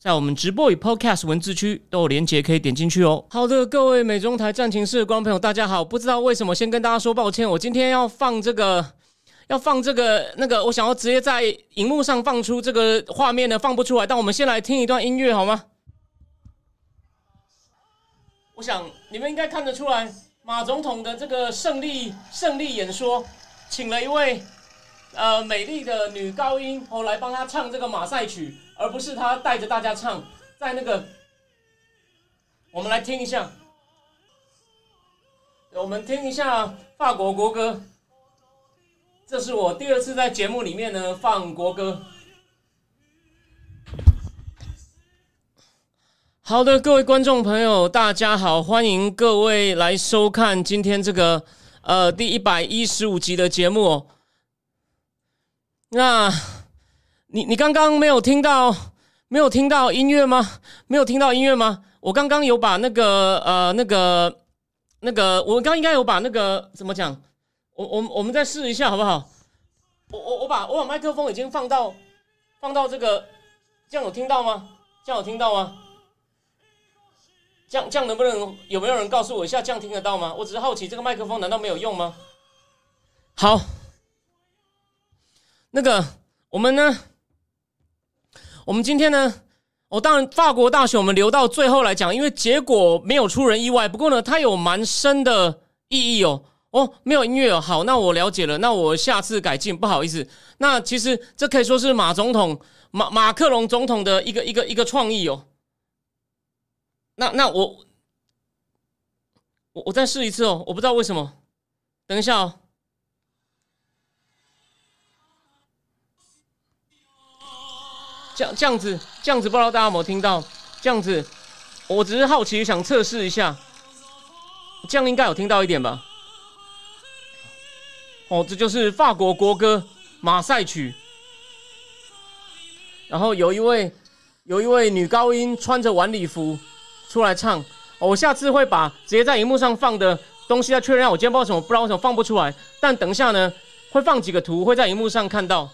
在我们直播与 Podcast 文字区都有连结，可以点进去哦。好的，各位美中台战情室的观众朋友，大家好。不知道为什么，先跟大家说抱歉，我今天要放这个，要放这个那个，我想要直接在荧幕上放出这个画面呢，放不出来。但我们先来听一段音乐好吗？我想你们应该看得出来，马总统的这个胜利胜利演说，请了一位呃美丽的女高音哦来帮他唱这个马赛曲。而不是他带着大家唱，在那个，我们来听一下，我们听一下法国国歌。这是我第二次在节目里面呢放国歌。好的，各位观众朋友，大家好，欢迎各位来收看今天这个呃第一百一十五集的节目。那。你你刚刚没有听到没有听到音乐吗？没有听到音乐吗？我刚刚有把那个呃那个那个，我刚应该有把那个怎么讲？我我我们再试一下好不好？我我我把我把麦克风已经放到放到这个，这样有听到吗？这样有听到吗？这样这样能不能有没有人告诉我一下？这样听得到吗？我只是好奇，这个麦克风难道没有用吗？好，那个我们呢？我们今天呢，哦，当然法国大选我们留到最后来讲，因为结果没有出人意外。不过呢，它有蛮深的意义哦。哦，没有音乐哦，好，那我了解了，那我下次改进。不好意思，那其实这可以说是马总统马马克龙总统的一个一个一个创意哦。那那我我我再试一次哦，我不知道为什么，等一下哦。这样这样子，这样子，不知道大家有没有听到？这样子，我只是好奇，想测试一下。这样应该有听到一点吧？哦，这就是法国国歌《马赛曲》。然后有一位有一位女高音穿着晚礼服出来唱。我下次会把直接在荧幕上放的东西再确认。我今天不知道为什么，不知道为什么放不出来。但等一下呢，会放几个图，会在荧幕上看到。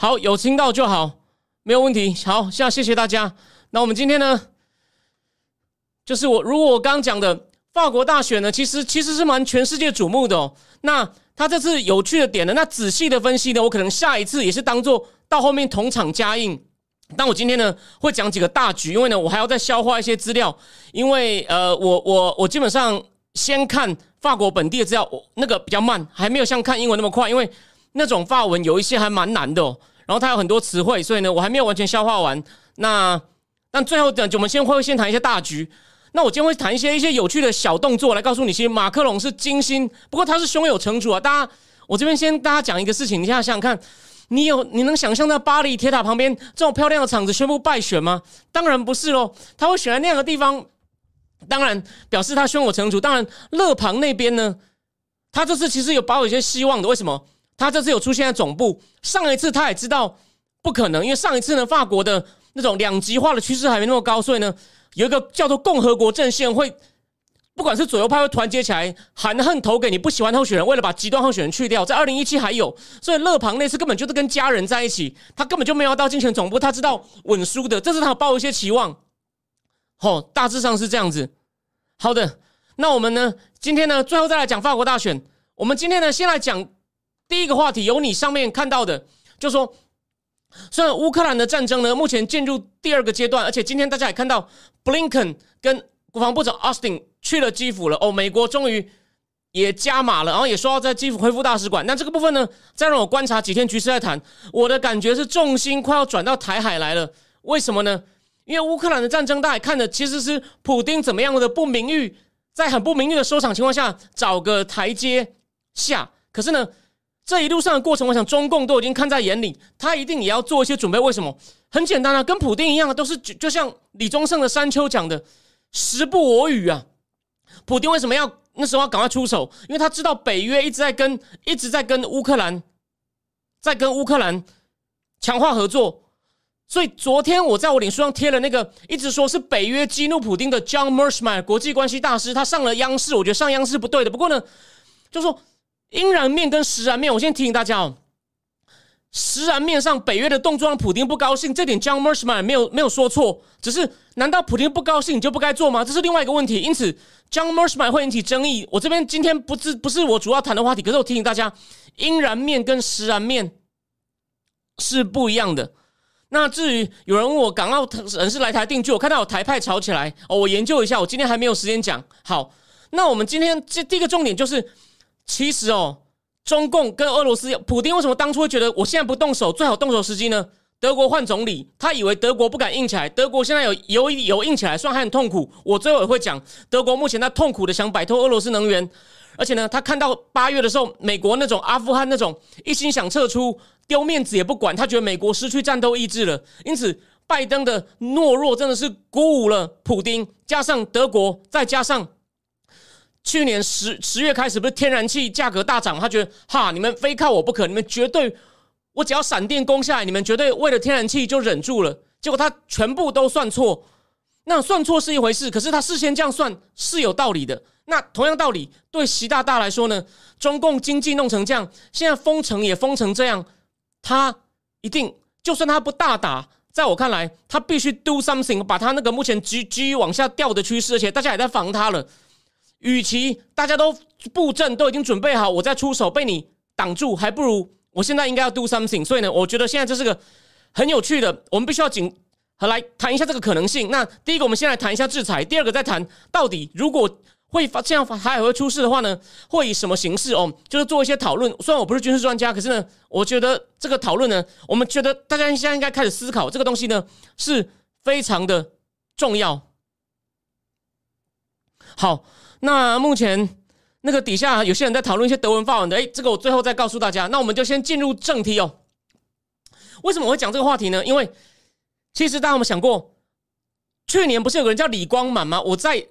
好，有听到就好，没有问题。好，现在谢谢大家。那我们今天呢，就是我如果我刚讲的法国大选呢，其实其实是蛮全世界瞩目的哦。那他这次有趣的点呢，那仔细的分析呢，我可能下一次也是当做到后面同场加映。但我今天呢会讲几个大局，因为呢我还要再消化一些资料，因为呃我我我基本上先看法国本地的资料，那个比较慢，还没有像看英文那么快，因为那种法文有一些还蛮难的。然后它有很多词汇，所以呢，我还没有完全消化完。那但最后等，我们先会先谈一些大局。那我今天会谈一些一些有趣的小动作，来告诉你，其实马克龙是精心，不过他是胸有成竹啊。大家，我这边先大家讲一个事情，你想想看，你有你能想象在巴黎铁塔旁边这种漂亮的场子宣布败选吗？当然不是喽，他会选在那样的地方，当然表示他胸有成竹。当然，勒庞那边呢，他这次其实有保有一些希望的。为什么？他这次有出现在总部，上一次他也知道不可能，因为上一次呢，法国的那种两极化的趋势还没那么高，所以呢，有一个叫做共和国阵线会，不管是左右派会团结起来，含恨投给你不喜欢候选人，为了把极端候选人去掉。在二零一七还有，所以勒庞那次根本就是跟家人在一起，他根本就没有到竞选总部，他知道稳输的，这次他抱一些期望。好，大致上是这样子。好的，那我们呢，今天呢，最后再来讲法国大选。我们今天呢，先来讲。第一个话题由你上面看到的，就说，虽然乌克兰的战争呢，目前进入第二个阶段，而且今天大家也看到布林肯跟国防部长奥斯汀去了基辅了哦，美国终于也加码了，然后也说要在基辅恢复大使馆。那这个部分呢，再让我观察几天局势再谈。我的感觉是重心快要转到台海来了，为什么呢？因为乌克兰的战争，大家看的其实是普丁怎么样的不名誉，在很不名誉的收场情况下找个台阶下，可是呢？这一路上的过程，我想中共都已经看在眼里，他一定也要做一些准备。为什么？很简单啊，跟普丁一样，都是就就像李宗盛的山丘讲的，时不我与啊！普京为什么要那时候要赶快出手？因为他知道北约一直在跟一直在跟乌克兰在跟乌克兰强化合作，所以昨天我在我脸书上贴了那个一直说是北约激怒普京的 John Mershman 国际关系大师，他上了央视，我觉得上央视不对的。不过呢，就说阴然面跟实然面，我先提醒大家哦。实然面上，北约的动作让普京不高兴，这点 John Mershman 没有没有说错，只是难道普京不高兴你就不该做吗？这是另外一个问题。因此，John Mershman 会引起争议。我这边今天不是不是我主要谈的话题，可是我提醒大家，阴然面跟实然面是不一样的。那至于有人问我港澳人士来台定居，我看到有台派吵起来哦，我研究一下，我今天还没有时间讲。好，那我们今天这第一个重点就是，其实哦。中共跟俄罗斯，普京为什么当初会觉得我现在不动手最好动手时机呢？德国换总理，他以为德国不敢硬起来，德国现在有有有硬起来，虽然还很痛苦。我最后也会讲，德国目前他痛苦的想摆脱俄罗斯能源，而且呢，他看到八月的时候，美国那种阿富汗那种一心想撤出，丢面子也不管，他觉得美国失去战斗意志了。因此，拜登的懦弱真的是鼓舞了普京，加上德国，再加上。去年十十月开始，不是天然气价格大涨，他觉得哈，你们非靠我不可，你们绝对，我只要闪电攻下来，你们绝对为了天然气就忍住了。结果他全部都算错，那算错是一回事，可是他事先这样算是有道理的。那同样道理，对习大大来说呢，中共经济弄成这样，现在封城也封成这样，他一定就算他不大打，在我看来，他必须 do something，把他那个目前急急往下掉的趋势，而且大家也在防他了。与其大家都布阵都已经准备好，我再出手被你挡住，还不如我现在应该要 do something。所以呢，我觉得现在这是个很有趣的，我们必须要紧和来谈一下这个可能性。那第一个，我们先来谈一下制裁；第二个，再谈到底如果会发这样还会出事的话呢，会以什么形式？哦，就是做一些讨论。虽然我不是军事专家，可是呢，我觉得这个讨论呢，我们觉得大家现在应该开始思考这个东西呢，是非常的重要。好。那目前那个底下有些人在讨论一些德文法文的，哎，这个我最后再告诉大家。那我们就先进入正题哦。为什么我会讲这个话题呢？因为其实大家有没有想过，去年不是有个人叫李光满吗？我在。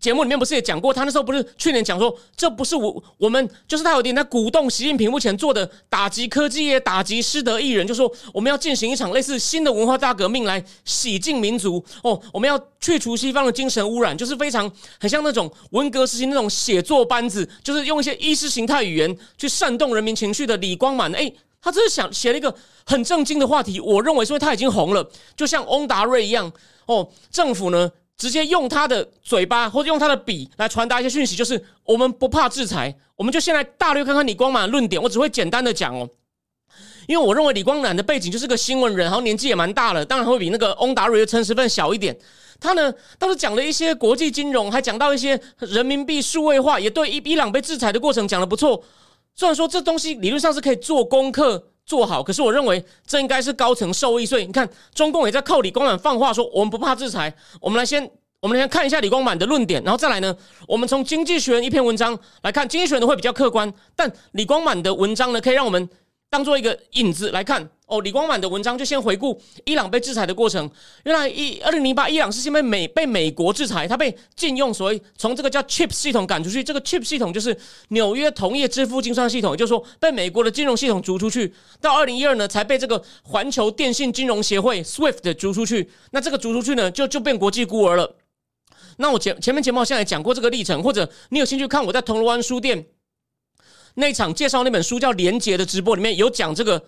节目里面不是也讲过，他那时候不是去年讲说，这不是我我们就是他有点在鼓动习近平目前做的打击科技业、打击失德艺人，就说我们要进行一场类似新的文化大革命来洗净民族哦，我们要去除西方的精神污染，就是非常很像那种文革时期那种写作班子，就是用一些意识形态语言去煽动人民情绪的李光满，哎，他这是想写了一个很正经的话题，我认为是因为他已经红了，就像翁达瑞一样哦，政府呢。直接用他的嘴巴或者用他的笔来传达一些讯息，就是我们不怕制裁，我们就先来大略看看李光满的论点。我只会简单的讲哦，因为我认为李光满的背景就是个新闻人，然后年纪也蛮大了，当然会比那个翁达瑞的诚实分小一点。他呢倒是讲了一些国际金融，还讲到一些人民币数位化，也对伊伊朗被制裁的过程讲的不错。虽然说这东西理论上是可以做功课。做好，可是我认为这应该是高层受益。所以你看，中共也在靠李光满放话说，我们不怕制裁。我们来先，我们来先看一下李光满的论点，然后再来呢，我们从《经济学》一篇文章来看，《经济学人》会比较客观，但李光满的文章呢，可以让我们。当做一个引子来看哦，李光满的文章就先回顾伊朗被制裁的过程。原来一二零零八，伊朗是先被美被美国制裁，他被禁用所谓从这个叫 CHIP 系统赶出去。这个 CHIP 系统就是纽约同业支付精算系统，也就是说被美国的金融系统逐出去。到二零一二呢，才被这个环球电信金融协会 SWIFT 逐出去。那这个逐出去呢，就就变国际孤儿了。那我前前面节目现在讲过这个历程，或者你有兴趣看我在铜锣湾书店。那场介绍那本书叫《连结》的直播里面有讲这个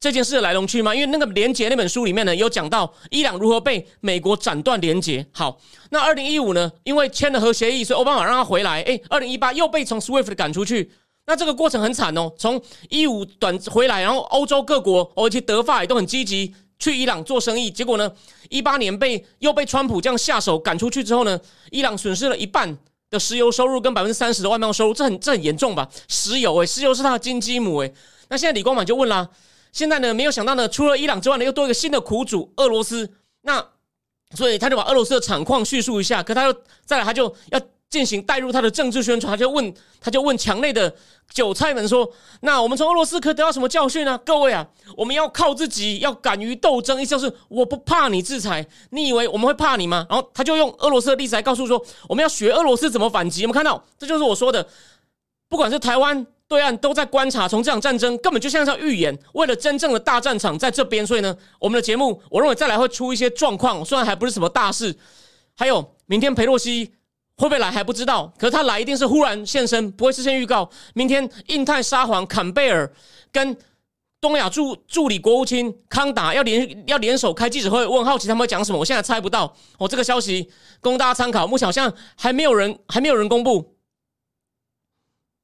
这件事的来龙去脉，因为那个《连结》那本书里面呢有讲到伊朗如何被美国斩断连结。好，那二零一五呢，因为签了核协议，所以奥巴马让他回来。哎，二零一八又被从 SWIFT 赶出去。那这个过程很惨哦，从一五短回来，然后欧洲各国，而且德法也都很积极去伊朗做生意。结果呢，一八年被又被川普这样下手赶出去之后呢，伊朗损失了一半。的石油收入跟百分之三十的外贸收入，这很这很严重吧？石油诶，石油是他的金鸡母诶。那现在李光满就问啦，现在呢没有想到呢，除了伊朗之外呢，又多一个新的苦主俄罗斯。那所以他就把俄罗斯的产矿叙述一下，可他又再来他就要进行带入他的政治宣传，他就问，他就问墙内的韭菜们说：“那我们从俄罗斯可得到什么教训呢？各位啊，我们要靠自己，要敢于斗争。意思就是我不怕你制裁，你以为我们会怕你吗？”然后他就用俄罗斯的例子来告诉说：“我们要学俄罗斯怎么反击。”我们看到，这就是我说的，不管是台湾对岸都在观察，从这场战争根本就像是预言，为了真正的大战场在这边，所以呢，我们的节目我认为再来会出一些状况，虽然还不是什么大事，还有明天裴洛西。会不会来还不知道，可是他来一定是忽然现身，不会事先预告。明天印太沙皇坎贝尔跟东亚助助理国务卿康达要联要联手开记者会，我很好奇他们会讲什么。我现在猜不到，哦，这个消息供大家参考。目前好像还没有人还没有人公布。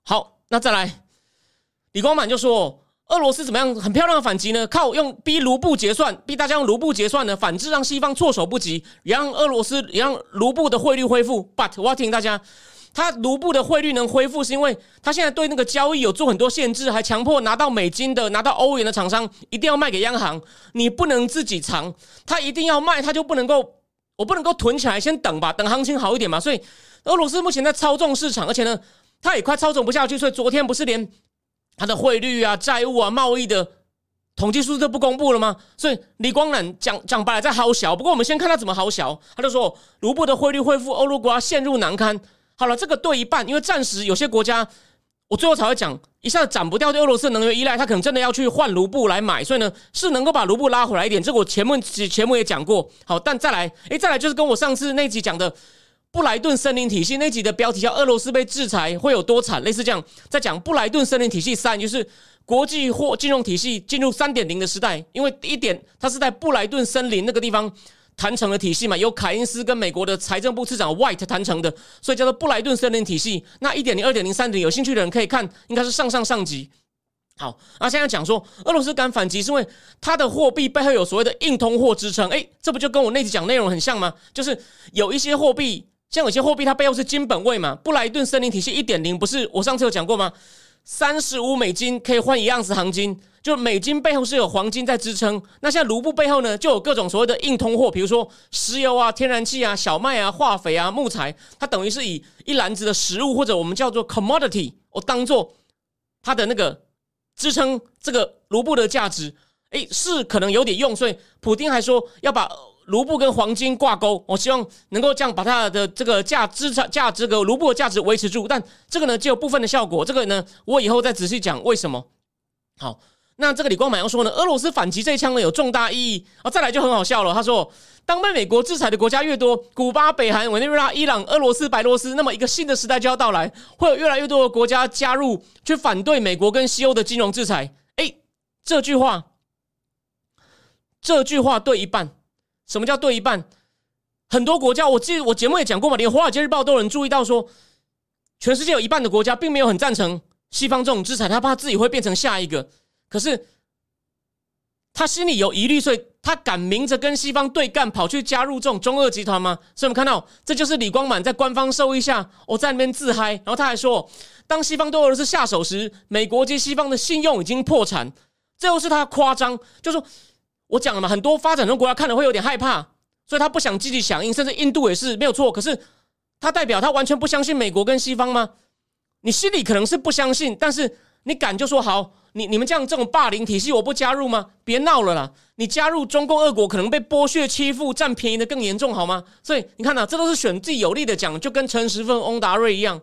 好，那再来，李光满就说。俄罗斯怎么样？很漂亮的反击呢？靠用逼卢布结算，逼大家用卢布结算呢？反制让西方措手不及，也让俄罗斯也让卢布的汇率恢复。But 我要提醒大家，他卢布的汇率能恢复，是因为他现在对那个交易有做很多限制，还强迫拿到美金的、拿到欧元的厂商一定要卖给央行，你不能自己藏，他一定要卖，他就不能够，我不能够囤起来先等吧，等行情好一点嘛。所以俄罗斯目前在操纵市场，而且呢，他也快操纵不下去，所以昨天不是连。它的汇率啊、债务啊、贸易的统计数字都不公布了吗？所以李光南讲讲白了在好小。不过我们先看他怎么好小。他就说卢布的汇率恢复，欧陆国家陷入难堪。好了，这个对一半，因为暂时有些国家，我最后才会讲，一下子斩不掉对俄罗斯能源依赖，他可能真的要去换卢布来买。所以呢，是能够把卢布拉回来一点。这个我前面前面也讲过。好，但再来，诶，再来就是跟我上次那集讲的。布莱顿森林体系那集的标题叫“俄罗斯被制裁会有多惨”，类似这样，在讲布莱顿森林体系三，就是国际或金融体系进入三点零的时代。因为第一点，它是在布莱顿森林那个地方谈成的体系嘛，由凯恩斯跟美国的财政部次长 White 谈成的，所以叫做布莱顿森林体系。那一点零、二点零、三点，有兴趣的人可以看，应该是上上上集。好，那现在讲说俄罗斯敢反击，是因为它的货币背后有所谓的硬通货支撑。诶，这不就跟我那集讲内容很像吗？就是有一些货币。像有些货币，它背后是金本位嘛？布莱顿森林体系一点零，不是我上次有讲过吗？三十五美金可以换一盎司黄金，就美金背后是有黄金在支撑。那现在卢布背后呢，就有各种所谓的硬通货，比如说石油啊、天然气啊、小麦啊、化肥啊、木材，它等于是以一篮子的食物或者我们叫做 commodity，我当做它的那个支撑这个卢布的价值。诶，是可能有点用，所以普丁还说要把。卢布跟黄金挂钩，我希望能够这样把它的这个价资产价值个卢布的价值维持住，但这个呢只有部分的效果，这个呢我以后再仔细讲为什么。好，那这个李光满要说呢，俄罗斯反击这一枪呢有重大意义啊，再来就很好笑了。他说，当被美国制裁的国家越多，古巴、北韩、委内瑞拉、伊朗、俄罗斯、白罗斯，那么一个新的时代就要到来，会有越来越多的国家加入去反对美国跟西欧的金融制裁。诶，这句话，这句话对一半。什么叫对一半？很多国家，我记得我节目也讲过嘛，连《华尔街日报》都有人注意到说，全世界有一半的国家并没有很赞成西方这种制裁，他怕自己会变成下一个。可是他心里有疑虑，所以他敢明着跟西方对干，跑去加入这种中俄集团吗？所以我们看到，这就是李光满在官方授意下，我在那边自嗨。然后他还说，当西方对俄罗斯下手时，美国及西方的信用已经破产。这又是他夸张，就说。我讲了嘛，很多发展中国家看了会有点害怕，所以他不想积极响应，甚至印度也是没有错。可是他代表他完全不相信美国跟西方吗？你心里可能是不相信，但是你敢就说好，你你们这样这种霸凌体系我不加入吗？别闹了啦！你加入中共二国可能被剥削欺负占便宜的更严重好吗？所以你看呐，这都是选自己有利的讲，就跟陈时芬、翁达瑞一样。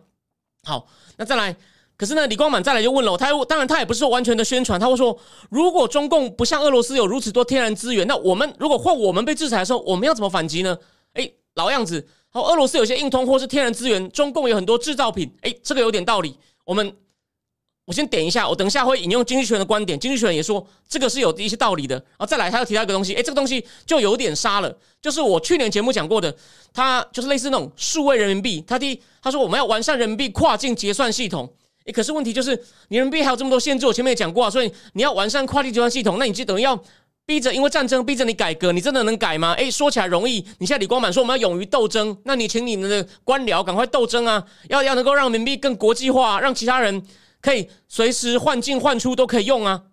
好，那再来。可是呢，李光满再来就问了，他当然他也不是说完全的宣传，他会说，如果中共不像俄罗斯有如此多天然资源，那我们如果换我们被制裁的时候，我们要怎么反击呢？哎，老样子，好，俄罗斯有些硬通货是天然资源，中共有很多制造品，哎，这个有点道理。我们我先点一下，我等一下会引用经济学的观点，经济学也说这个是有一些道理的。然后再来，他又提到一个东西，哎，这个东西就有点杀了，就是我去年节目讲过的，他就是类似那种数位人民币，他第一他说我们要完善人民币跨境结算系统。可是问题就是，你人民币还有这么多限制，我前面也讲过啊，所以你要完善跨境结算系统，那你就等于要逼着，因为战争逼着你改革，你真的能改吗？诶，说起来容易，你现在李光满说我们要勇于斗争，那你请你们的官僚赶快斗争啊，要要能够让人民币更国际化，让其他人可以随时换进换出都可以用啊，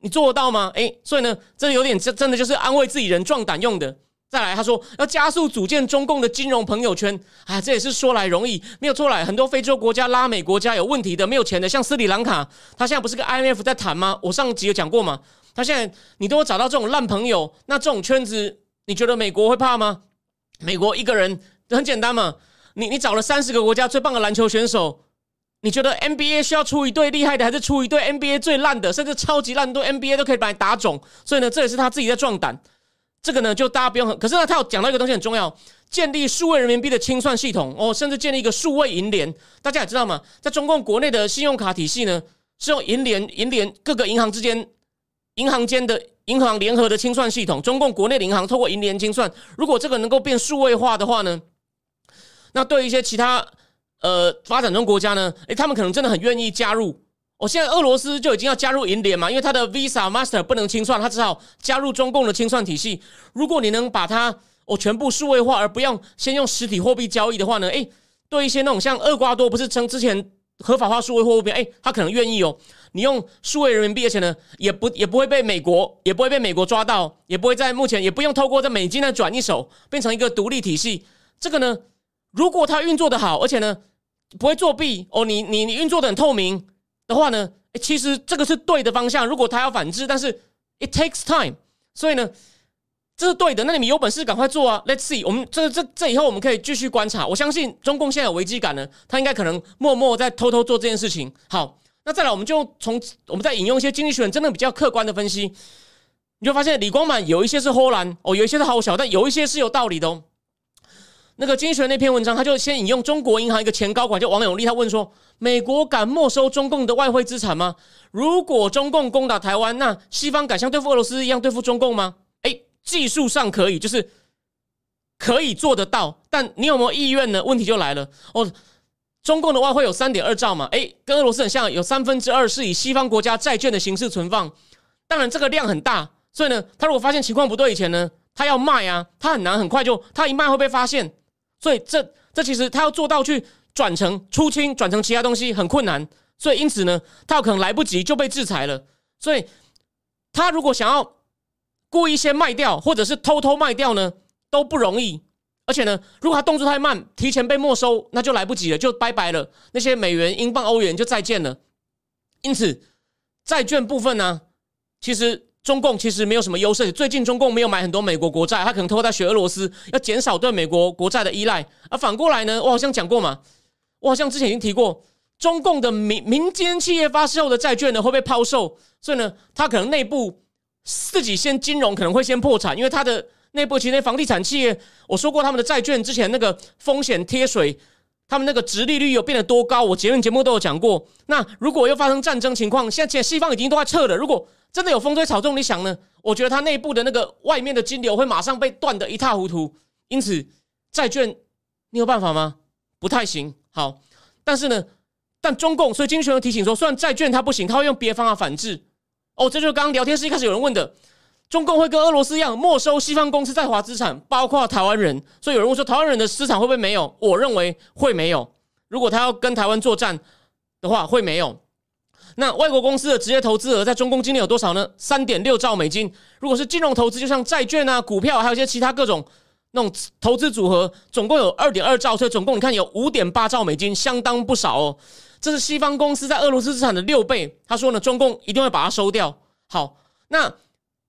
你做得到吗？诶，所以呢，这有点真真的就是安慰自己人壮胆用的。再来，他说要加速组建中共的金融朋友圈，啊，这也是说来容易，没有错来。很多非洲国家、拉美国家有问题的、没有钱的，像斯里兰卡，他现在不是跟 IMF 在谈吗？我上集有讲过嘛，他现在你都找到这种烂朋友，那这种圈子，你觉得美国会怕吗？美国一个人很简单嘛，你你找了三十个国家最棒的篮球选手，你觉得 NBA 需要出一队厉害的，还是出一队 NBA 最烂的，甚至超级烂队 NBA 都可以把你打肿？所以呢，这也是他自己在壮胆。这个呢，就大家不用很，可是呢，他有讲到一个东西很重要，建立数位人民币的清算系统哦，甚至建立一个数位银联。大家也知道嘛，在中共国内的信用卡体系呢，是用银联、银联各个银行之间、银行间的银行联合的清算系统。中共国内的银行透过银联清算，如果这个能够变数位化的话呢，那对一些其他呃发展中国家呢，诶，他们可能真的很愿意加入。我现在俄罗斯就已经要加入银联嘛，因为它的 Visa、Master 不能清算，它只好加入中共的清算体系。如果你能把它哦全部数位化，而不用先用实体货币交易的话呢？诶，对一些那种像厄瓜多不是称之前合法化数位货币，诶，他可能愿意哦。你用数位人民币，而且呢也不也不会被美国也不会被美国抓到，也不会在目前也不用透过在美金的转一手变成一个独立体系。这个呢，如果它运作的好，而且呢不会作弊哦，你你你运作的很透明。的话呢，其实这个是对的方向。如果他要反制，但是 it takes time，所以呢，这是对的。那你们有本事赶快做啊！Let's see，我们这这这以后我们可以继续观察。我相信中共现在有危机感呢，他应该可能默默在偷偷做这件事情。好，那再来，我们就从我们再引用一些经济学人真的比较客观的分析，你就发现李光满有一些是豁然哦，有一些是好小，但有一些是有道理的哦。那个经济学那篇文章，他就先引用中国银行一个前高管叫王永利，他问说：美国敢没收中共的外汇资产吗？如果中共攻打台湾，那西方敢像对付俄罗斯一样对付中共吗？哎，技术上可以，就是可以做得到，但你有没有意愿呢？问题就来了哦。中共的外汇有三点二兆嘛？哎，跟俄罗斯很像，有三分之二是以西方国家债券的形式存放。当然这个量很大，所以呢，他如果发现情况不对以前呢，他要卖啊，他很难很快就他一卖会被发现。所以这这其实他要做到去转成出清转成其他东西很困难，所以因此呢，他有可能来不及就被制裁了。所以他如果想要故意先卖掉，或者是偷偷卖掉呢，都不容易。而且呢，如果他动作太慢，提前被没收，那就来不及了，就拜拜了。那些美元、英镑、欧元就再见了。因此，债券部分呢，其实。中共其实没有什么优势。最近中共没有买很多美国国债，他可能偷偷在学俄罗斯，要减少对美国国债的依赖。而反过来呢，我好像讲过嘛，我好像之前已经提过，中共的民民间企业发售的债券呢会被抛售，所以呢，他可能内部自己先金融可能会先破产，因为他的内部其实房地产企业，我说过他们的债券之前那个风险贴水，他们那个值利率有变得多高，我节目节目都有讲过。那如果又发生战争情况，现在西方已经都在撤了，如果真的有风吹草动，你想呢？我觉得它内部的那个外面的金流会马上被断得一塌糊涂。因此，债券你有办法吗？不太行。好，但是呢，但中共所以经济学提醒说，虽然债券它不行，它会用别方法反制。哦，这就是刚刚聊天室一开始有人问的，中共会跟俄罗斯一样没收西方公司在华资产，包括台湾人。所以有人问说，台湾人的资产会不会没有？我认为会没有。如果他要跟台湾作战的话，会没有。那外国公司的直接投资额在中共今年有多少呢？三点六兆美金。如果是金融投资，就像债券啊、股票，还有一些其他各种那种投资组合，总共有二点二兆，所以总共你看有五点八兆美金，相当不少哦。这是西方公司在俄罗斯资产的六倍。他说呢，中共一定会把它收掉。好，那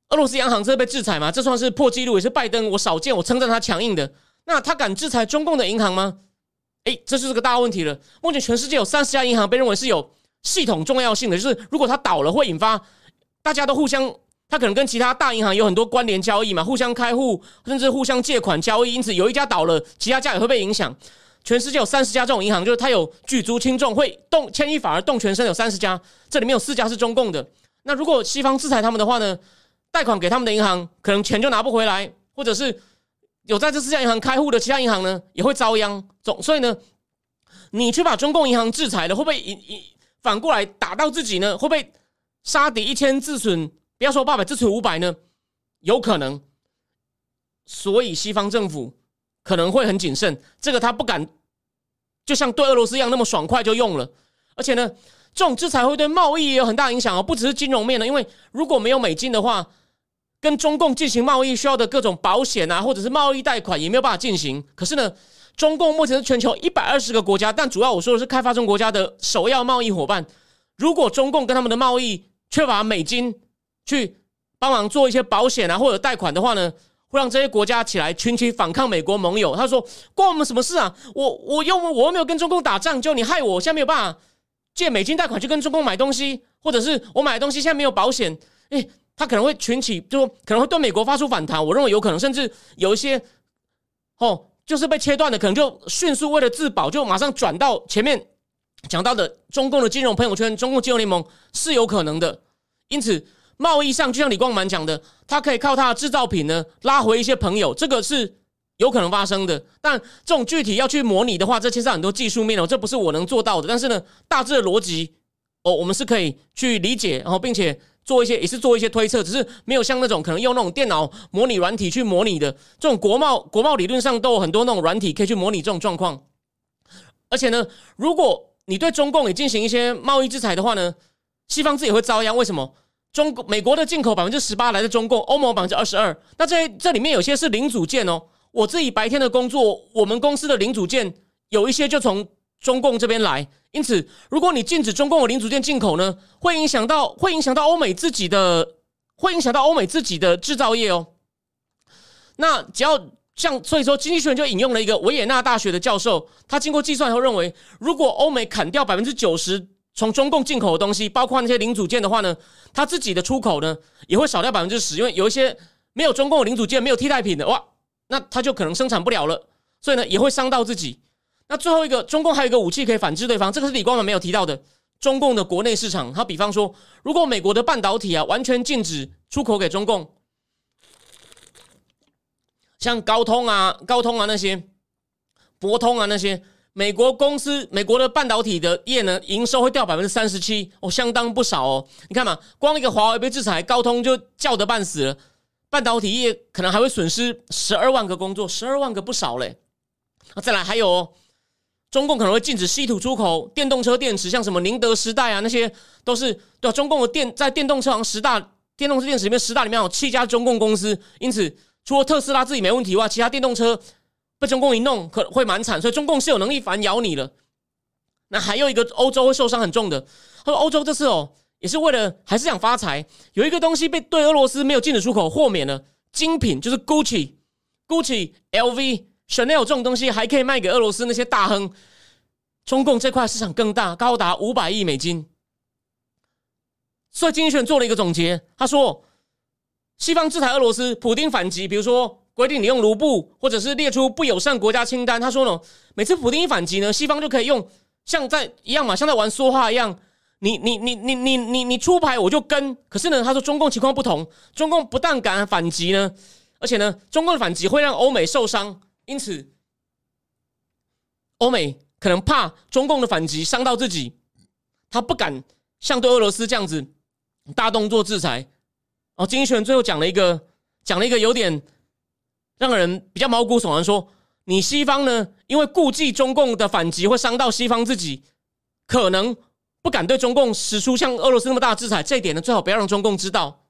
俄罗斯央行这被制裁吗？这算是破纪录，也是拜登我少见，我称赞他强硬的。那他敢制裁中共的银行吗？诶，这就是个大问题了。目前全世界有三十家银行被认为是有。系统重要性的就是，如果它倒了，会引发大家都互相，它可能跟其他大银行有很多关联交易嘛，互相开户，甚至互相借款交易。因此，有一家倒了，其他家也会被影响。全世界有三十家这种银行，就是它有举足轻重，会动牵一发而动全身。有三十家，这里面有四家是中共的。那如果西方制裁他们的话呢？贷款给他们的银行，可能钱就拿不回来，或者是有在这四家银行开户的其他银行呢，也会遭殃。总所以呢，你去把中共银行制裁了，会不会引引？反过来打到自己呢？会不会杀敌一千自损？不要说八百自损五百呢？有可能。所以西方政府可能会很谨慎，这个他不敢，就像对俄罗斯一样那么爽快就用了。而且呢，这种制裁会对贸易也有很大影响哦，不只是金融面的。因为如果没有美金的话，跟中共进行贸易需要的各种保险啊，或者是贸易贷款也没有办法进行。可是呢，中共目前是全球一百二十个国家，但主要我说的是开发中国家的首要贸易伙伴。如果中共跟他们的贸易缺乏美金去帮忙做一些保险啊或者贷款的话呢，会让这些国家起来群起反抗美国盟友。他说：“关我们什么事啊？我我又我又没有跟中共打仗，就你害我，现在没有办法借美金贷款去跟中共买东西，或者是我买的东西现在没有保险。”诶，他可能会群起，就可能会对美国发出反弹。我认为有可能，甚至有一些哦，就是被切断的，可能就迅速为了自保，就马上转到前面讲到的中共的金融朋友圈、中共金融联盟是有可能的。因此，贸易上就像李光满讲的，他可以靠他的制造品呢拉回一些朋友，这个是有可能发生的。但这种具体要去模拟的话，这牵涉很多技术面哦，这不是我能做到的。但是呢，大致的逻辑哦，我们是可以去理解，然后并且。做一些也是做一些推测，只是没有像那种可能用那种电脑模拟软体去模拟的这种国贸国贸理论上都有很多那种软体可以去模拟这种状况。而且呢，如果你对中共也进行一些贸易制裁的话呢，西方自己会遭殃。为什么？中国美国的进口百分之十八来自中共，欧盟百分之二十二。那这这里面有些是零组件哦。我自己白天的工作，我们公司的零组件有一些就从。中共这边来，因此，如果你禁止中共的零组件进口呢，会影响到会影响到欧美自己的，会影响到欧美自己的制造业哦。那只要像，所以说，经济学人就引用了一个维也纳大学的教授，他经过计算后认为，如果欧美砍掉百分之九十从中共进口的东西，包括那些零组件的话呢，他自己的出口呢也会少掉百分之十，因为有一些没有中共的零组件、没有替代品的哇，那他就可能生产不了了，所以呢也会伤到自己。那最后一个，中共还有一个武器可以反制对方，这个是李光满没有提到的。中共的国内市场，他比方说，如果美国的半导体啊完全禁止出口给中共，像高通啊、高通啊那些，博通啊那些，美国公司、美国的半导体的业呢，营收会掉百分之三十七，哦，相当不少哦。你看嘛，光一个华为被制裁，高通就叫得半死了，半导体业可能还会损失十二万个工作，十二万个不少嘞。那再来还有。中共可能会禁止稀土出口，电动车电池，像什么宁德时代啊，那些都是对吧？中共的电在电动车行十大电动车电池里面，十大里面有七家中共公司，因此除了特斯拉自己没问题外，其他电动车被中共一弄，可会蛮惨。所以中共是有能力反咬你了。那还有一个欧洲会受伤很重的，他说欧洲这次哦，也是为了还是想发财，有一个东西被对俄罗斯没有禁止出口，豁免了，精品就是 Gucci、Gucci、LV。Chanel 这种东西还可以卖给俄罗斯那些大亨，中共这块市场更大，高达五百亿美金。所以经济学做了一个总结，他说：西方制裁俄罗斯，普京反击，比如说规定你用卢布，或者是列出不友善国家清单。他说呢，每次普京一反击呢，西方就可以用像在一样嘛，像在玩说话一样，你你你你你你你出牌我就跟。可是呢，他说中共情况不同，中共不但敢反击呢，而且呢，中共的反击会让欧美受伤。因此，欧美可能怕中共的反击伤到自己，他不敢像对俄罗斯这样子大动作制裁。哦，经济学人最后讲了一个，讲了一个有点让人比较毛骨悚然，说你西方呢，因为顾忌中共的反击会伤到西方自己，可能不敢对中共使出像俄罗斯那么大的制裁。这一点呢，最好不要让中共知道。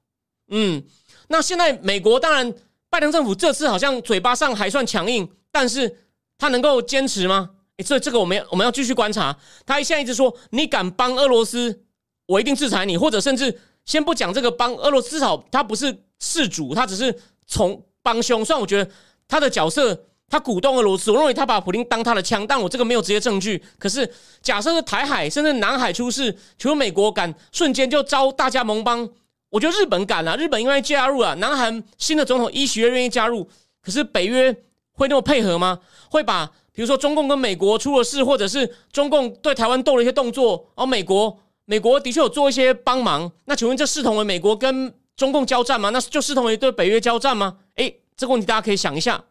嗯，那现在美国当然。拜登政府这次好像嘴巴上还算强硬，但是他能够坚持吗？所以这个我们要我们要继续观察。他现在一直说，你敢帮俄罗斯，我一定制裁你，或者甚至先不讲这个帮俄罗斯，至少他不是事主，他只是从帮凶。虽然我觉得他的角色，他鼓动俄罗斯，我认为他把普京当他的枪，但我这个没有直接证据。可是假设是台海甚至南海出事，请问美国敢瞬间就招大家盟邦？我觉得日本敢了，日本应该加入啊南韩新的总统伊许愿意加入，可是北约会那么配合吗？会把比如说中共跟美国出了事，或者是中共对台湾斗了一些动作，而美国美国的确有做一些帮忙，那请问这视同为美国跟中共交战吗？那就视同为对北约交战吗？诶，这个问题大家可以想一下，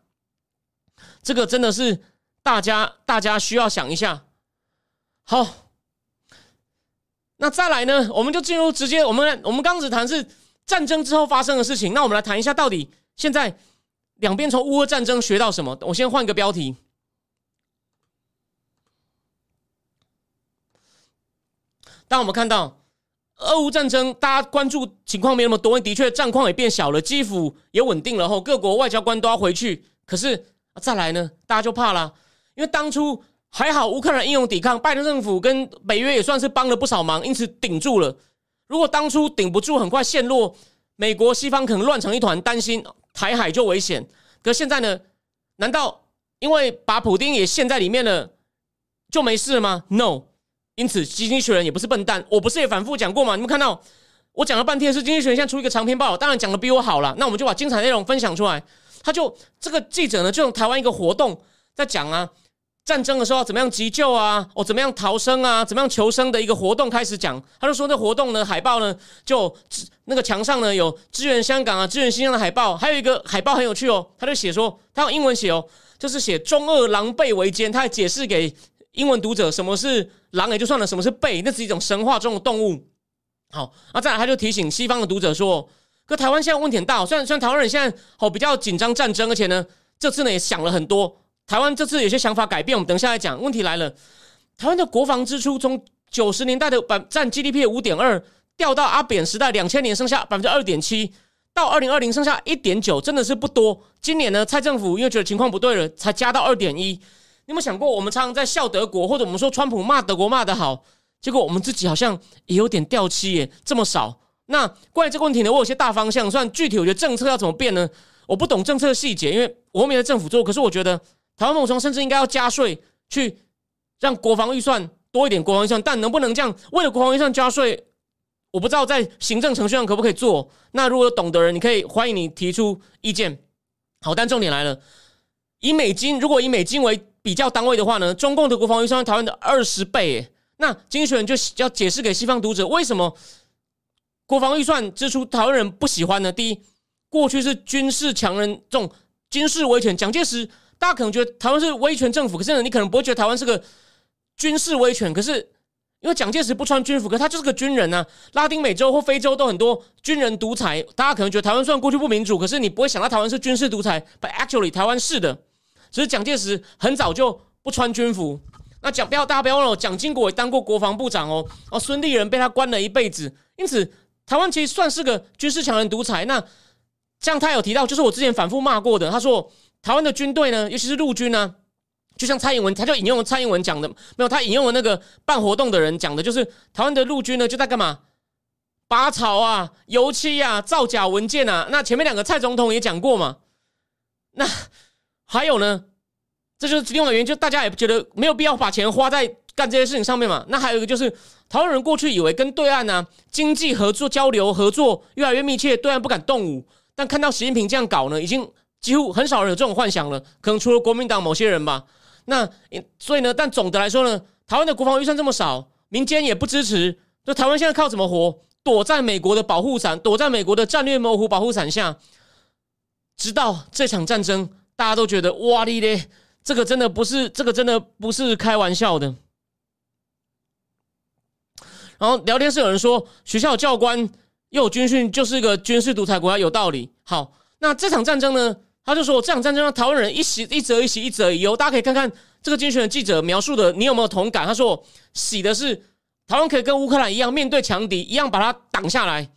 这个真的是大家大家需要想一下。好。那再来呢？我们就进入直接，我们我们刚只谈是战争之后发生的事情。那我们来谈一下，到底现在两边从乌俄战争学到什么？我先换个标题。当我们看到俄乌战争大家关注情况没那么多，的确战况也变小了，基辅也稳定了，后各国外交官都要回去。可是再来呢，大家就怕了，因为当初还好乌克兰英勇抵抗，拜登政府跟北约也算是帮了不少忙，因此顶住了。如果当初顶不住，很快陷落，美国西方可能乱成一团，担心台海就危险。可现在呢？难道因为把普丁也陷在里面了，就没事了吗？No。因此，经济学人也不是笨蛋，我不是也反复讲过吗？你们看到我讲了半天，是经济学人现在出一个长篇报道，当然讲的比我好了。那我们就把精彩内容分享出来。他就这个记者呢，就用台湾一个活动在讲啊。战争的时候怎么样急救啊？哦，怎么样逃生啊？怎么样求生的一个活动开始讲。他就说那活动呢，海报呢，就那个墙上呢有支援香港啊、支援新疆的海报，还有一个海报很有趣哦，他就写说他用英文写哦，就是写中二狼狈为奸。他还解释给英文读者什么是狼也就算了，什么是狈，那是一种神话中的动物。好，那再来他就提醒西方的读者说，可台湾现在问题很大，虽然虽然台湾人现在好比较紧张战争，而且呢这次呢也想了很多。台湾这次有些想法改变，我们等下来讲。问题来了，台湾的国防支出从九十年代的百占 GDP 五点二，掉到阿扁时代两千年剩下百分之二点七，到二零二零剩下一点九，真的是不多。今年呢，蔡政府因为觉得情况不对了，才加到二点一。你有没有想过，我们常常在笑德国，或者我们说川普骂德国骂的好，结果我们自己好像也有点掉漆耶，这么少。那关于这个问题呢，我有些大方向，算具体，我觉得政策要怎么变呢？我不懂政策细节，因为我后面在政府做，可是我觉得。台湾某种甚至应该要加税，去让国防预算多一点。国防预算，但能不能这样为了国防预算加税？我不知道在行政程序上可不可以做。那如果有懂的人，你可以欢迎你提出意见。好，但重点来了，以美金，如果以美金为比较单位的话呢，中共的国防预算台湾的二十倍。那经济学人就要解释给西方读者，为什么国防预算支出台湾人不喜欢呢？第一，过去是军事强人，这种军事威权，蒋介石。大家可能觉得台湾是威权政府，可是，你可能不会觉得台湾是个军事威权。可是因为蒋介石不穿军服，可他就是个军人呐。拉丁美洲或非洲都很多军人独裁，大家可能觉得台湾虽然过去不民主，可是你不会想到台湾是军事独裁。But actually，台湾是的，只是蒋介石很早就不穿军服。那蒋不要大家不要忘了，蒋经国也当过国防部长哦。哦，孙立人被他关了一辈子，因此台湾其实算是个军事强人独裁。那像他有提到，就是我之前反复骂过的，他说。台湾的军队呢，尤其是陆军呢，就像蔡英文，他就引用蔡英文讲的，没有他引用了那个办活动的人讲的，就是台湾的陆军呢就在干嘛？拔草啊、油漆啊、造假文件啊。那前面两个蔡总统也讲过嘛。那还有呢，这就是另外原因，就大家也觉得没有必要把钱花在干这些事情上面嘛。那还有一个就是，台湾人过去以为跟对岸呢经济合作、交流合作越来越密切，对岸不敢动武，但看到习近平这样搞呢，已经。几乎很少人有这种幻想了，可能除了国民党某些人吧。那所以呢，但总的来说呢，台湾的国防预算这么少，民间也不支持。就台湾现在靠怎么活？躲在美国的保护伞，躲在美国的战略模糊保护伞下，直到这场战争，大家都觉得哇哩嘞，这个真的不是，这个真的不是开玩笑的。然后聊天室有人说，学校教官又有军训，就是一个军事独裁国家，有道理。好，那这场战争呢？他就说：“这场战争让台湾人一喜一则一喜一则一忧，大家可以看看这个精选的记者描述的，你有没有同感？”他说：“喜的是台湾可以跟乌克兰一样，面对强敌，一样把它挡下来。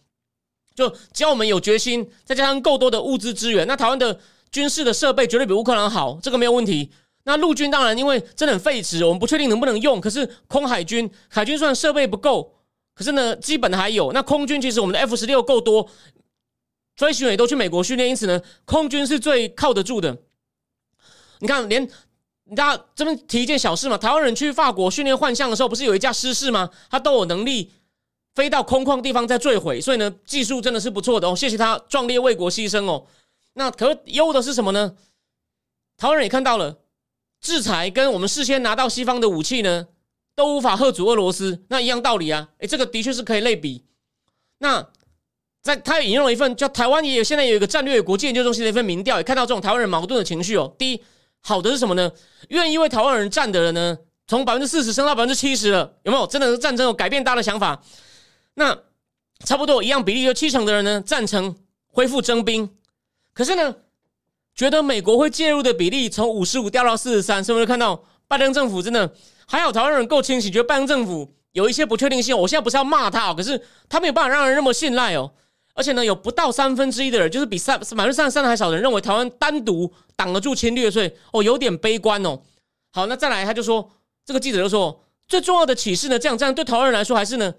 就只要我们有决心，再加上够多的物资资源，那台湾的军事的设备绝对比乌克兰好，这个没有问题。那陆军当然因为真的很废纸，我们不确定能不能用。可是空海军，海军虽然设备不够，可是呢，基本还有。那空军其实我们的 F 十六够多。”飞行员也都去美国训练，因此呢，空军是最靠得住的。你看，连你大家这边提一件小事嘛，台湾人去法国训练幻象的时候，不是有一架失事吗？他都有能力飞到空旷地方再坠毁，所以呢，技术真的是不错的哦。谢谢他壮烈为国牺牲哦。那可忧的是什么呢？台湾人也看到了，制裁跟我们事先拿到西方的武器呢，都无法吓阻俄罗斯。那一样道理啊，诶，这个的确是可以类比。那。在他引用了一份叫台湾也有现在有一个战略国际研究中心的一份民调，也看到这种台湾人矛盾的情绪哦。第一，好的是什么呢？愿意为台湾人战的人呢，从百分之四十升到百分之七十了，有没有？真的是战争有改变大家的想法？那差不多一样比例，就七成的人呢赞成恢复征兵，可是呢，觉得美国会介入的比例从五十五掉到四十三，是不是看到拜登政府真的还好？台湾人够清醒，觉得拜登政府有一些不确定性。我现在不是要骂他哦，可是他没有办法让人那么信赖哦。而且呢，有不到三分之一的人，就是比三百分之三十三还少的人，认为台湾单独挡得住侵略，所以哦，有点悲观哦。好，那再来，他就说，这个记者就说，最重要的启示呢，这样这样对台湾人来说，还是呢，